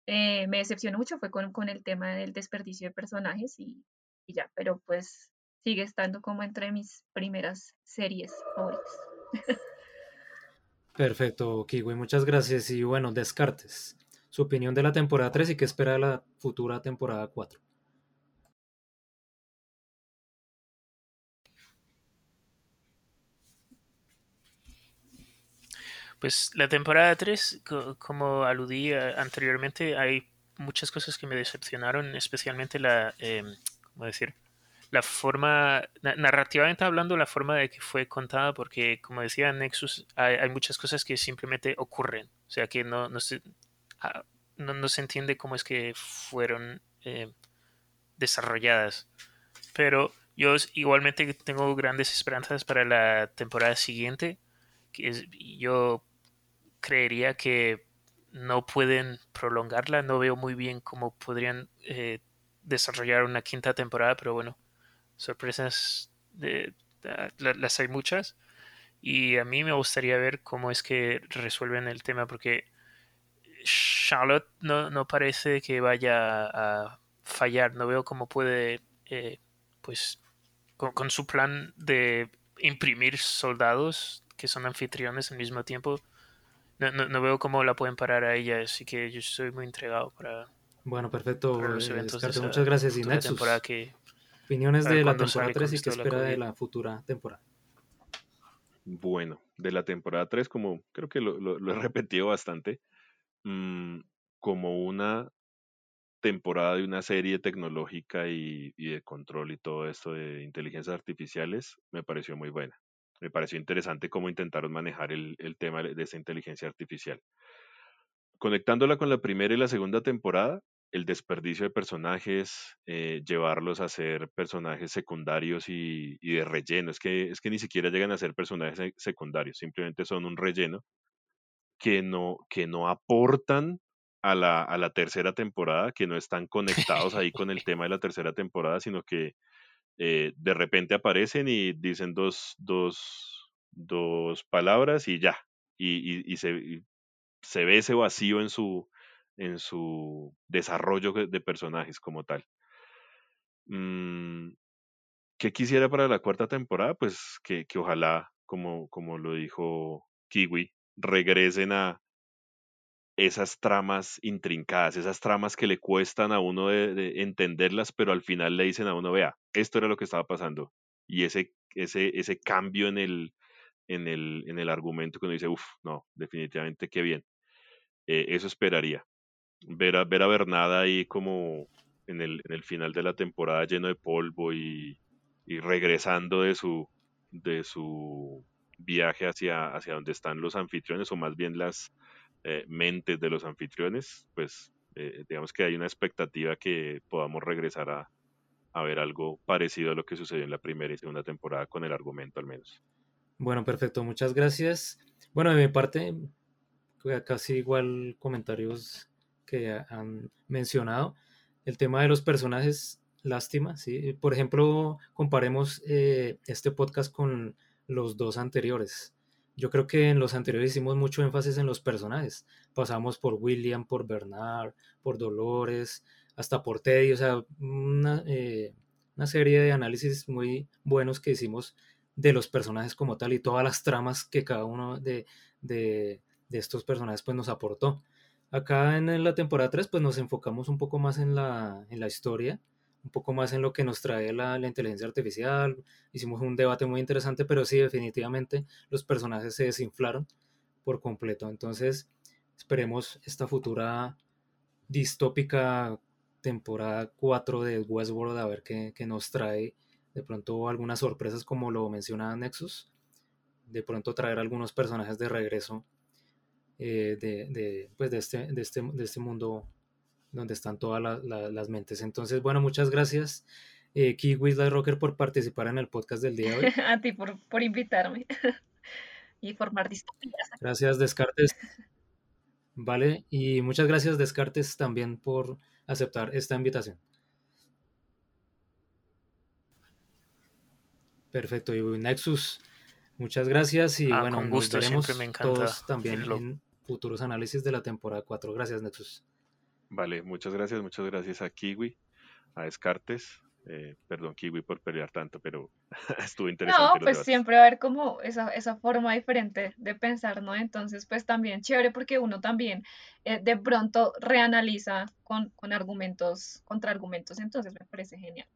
eh, me decepcionó mucho fue con, el tema del desperdicio de personajes y, y ya, pero pues sigue estando como entre mis primeras series favoritas. Perfecto, Kiwi, muchas gracias. Y bueno, Descartes, su opinión de la temporada 3 y qué espera de la futura temporada 4. Pues la temporada 3, como aludí anteriormente, hay muchas cosas que me decepcionaron, especialmente la, eh, ¿cómo decir? La forma, narrativamente hablando, la forma de que fue contada, porque como decía Nexus, hay, muchas cosas que simplemente ocurren, o sea que no, no, se, ah, no, se entiende cómo es que fueron eh, desarrolladas. Pero yo igualmente tengo grandes esperanzas para la temporada siguiente. Que yo creería que no pueden prolongarla. No veo muy bien cómo podrían eh, desarrollar una quinta temporada, pero bueno, sorpresas de, las hay muchas. Y a mí me gustaría ver cómo es que resuelven el tema, porque Charlotte no, no parece que vaya a fallar. No veo cómo puede, eh, pues, con, su plan de imprimir soldados que son anfitriones al mismo tiempo, no, no, veo cómo la pueden parar a ella. Así que yo estoy muy entregado para. Bueno, perfecto. muchas gracias. Y Nexus, que, opiniones de la temporada 3 y qué espera de la futura temporada. Bueno, de la temporada 3, como creo que lo, lo, he repetido bastante, mmm, como una temporada de una serie tecnológica y, de control y todo esto de inteligencias artificiales, me pareció muy buena. Me pareció interesante cómo intentaron manejar el, tema de esa inteligencia artificial. Conectándola con la primera y la segunda temporada, el desperdicio de personajes, eh, llevarlos a ser personajes secundarios y, y, de relleno. Es que, es que ni siquiera llegan a ser personajes secundarios, simplemente son un relleno que no, que no aportan a la, a la tercera temporada, que no están conectados ahí con el tema de la tercera temporada, sino que eh, de repente aparecen y dicen dos, dos, dos palabras y ya. Y, y, se, se, ve ese vacío en su, en su desarrollo de personajes como tal. Mm, ¿Qué quisiera para la cuarta temporada? Pues que, que ojalá, como, como lo dijo Kiwi, regresen a esas tramas intrincadas, esas tramas que le cuestan a uno de, entenderlas, pero al final le dicen a uno, vea, esto era lo que estaba pasando. Y ese, ese, ese cambio en el, en, el, en el argumento que uno dice, uff, no, definitivamente qué bien. Eh, eso esperaría. Ver a, ver a Bernada ahí como en el, en el final de la temporada lleno de polvo y, y regresando de su, de su viaje hacia, hacia donde están los anfitriones, o más bien las eh, mentes de los anfitriones, pues eh, digamos que hay una expectativa que podamos regresar a, ver algo parecido a lo que sucedió en la primera y segunda temporada con el argumento al menos. Bueno, perfecto, muchas gracias. Bueno, de mi parte, casi igual comentarios que han mencionado. El tema de los personajes, lástima, ¿sí? Por ejemplo, comparemos eh, este podcast con los dos anteriores. Yo creo que en los anteriores hicimos mucho énfasis en los personajes. Pasamos por William, por Bernard, por Dolores, hasta por Teddy, o sea, una, eh, una serie de análisis muy buenos que hicimos de los personajes como tal y todas las tramas que cada uno de estos personajes pues nos aportó. Acá en la temporada 3 pues nos enfocamos un poco más en la, en la historia, un poco más en lo que nos trae la, inteligencia artificial. Hicimos un debate muy interesante, pero sí, definitivamente los personajes se desinflaron por completo. Entonces, esperemos esta futura distópica temporada 4 de Westworld a ver qué, nos trae. De pronto algunas sorpresas como lo menciona Nexus. De pronto traer algunos personajes de regreso eh, de, pues de, este, de, este, de este mundo donde están todas la, las mentes. Entonces, bueno, muchas gracias, eh, Kiwis La Rocker, por participar en el podcast del día de hoy. A ti por, por invitarme y formar distopías. Gracias, Descartes. Vale, y muchas gracias, Descartes, también por aceptar esta invitación. Perfecto, y Nexus, muchas gracias y ah, bueno, con nos veremos me encanta todos también en futuros análisis de la temporada 4. Gracias, Nexus. Vale, muchas gracias, muchas gracias a Kiwi, a Descartes. eh, perdón, Kiwi, por pelear tanto, pero estuvo interesante. No, los pues debates. siempre va a haber como esa, esa forma diferente de pensar, ¿no? Entonces, pues también chévere porque uno también eh, de pronto reanaliza con, con argumentos, contraargumentos, entonces me parece genial.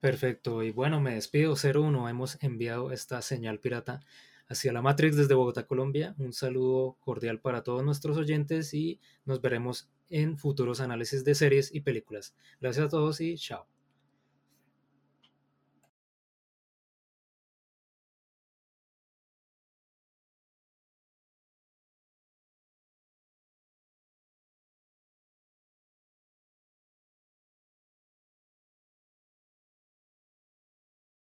Perfecto, y bueno, me despido. 01, hemos enviado esta señal pirata hacia la Matrix desde Bogotá, Colombia. Un saludo cordial para todos nuestros oyentes y nos veremos en futuros análisis de series y películas. Gracias a todos y chao.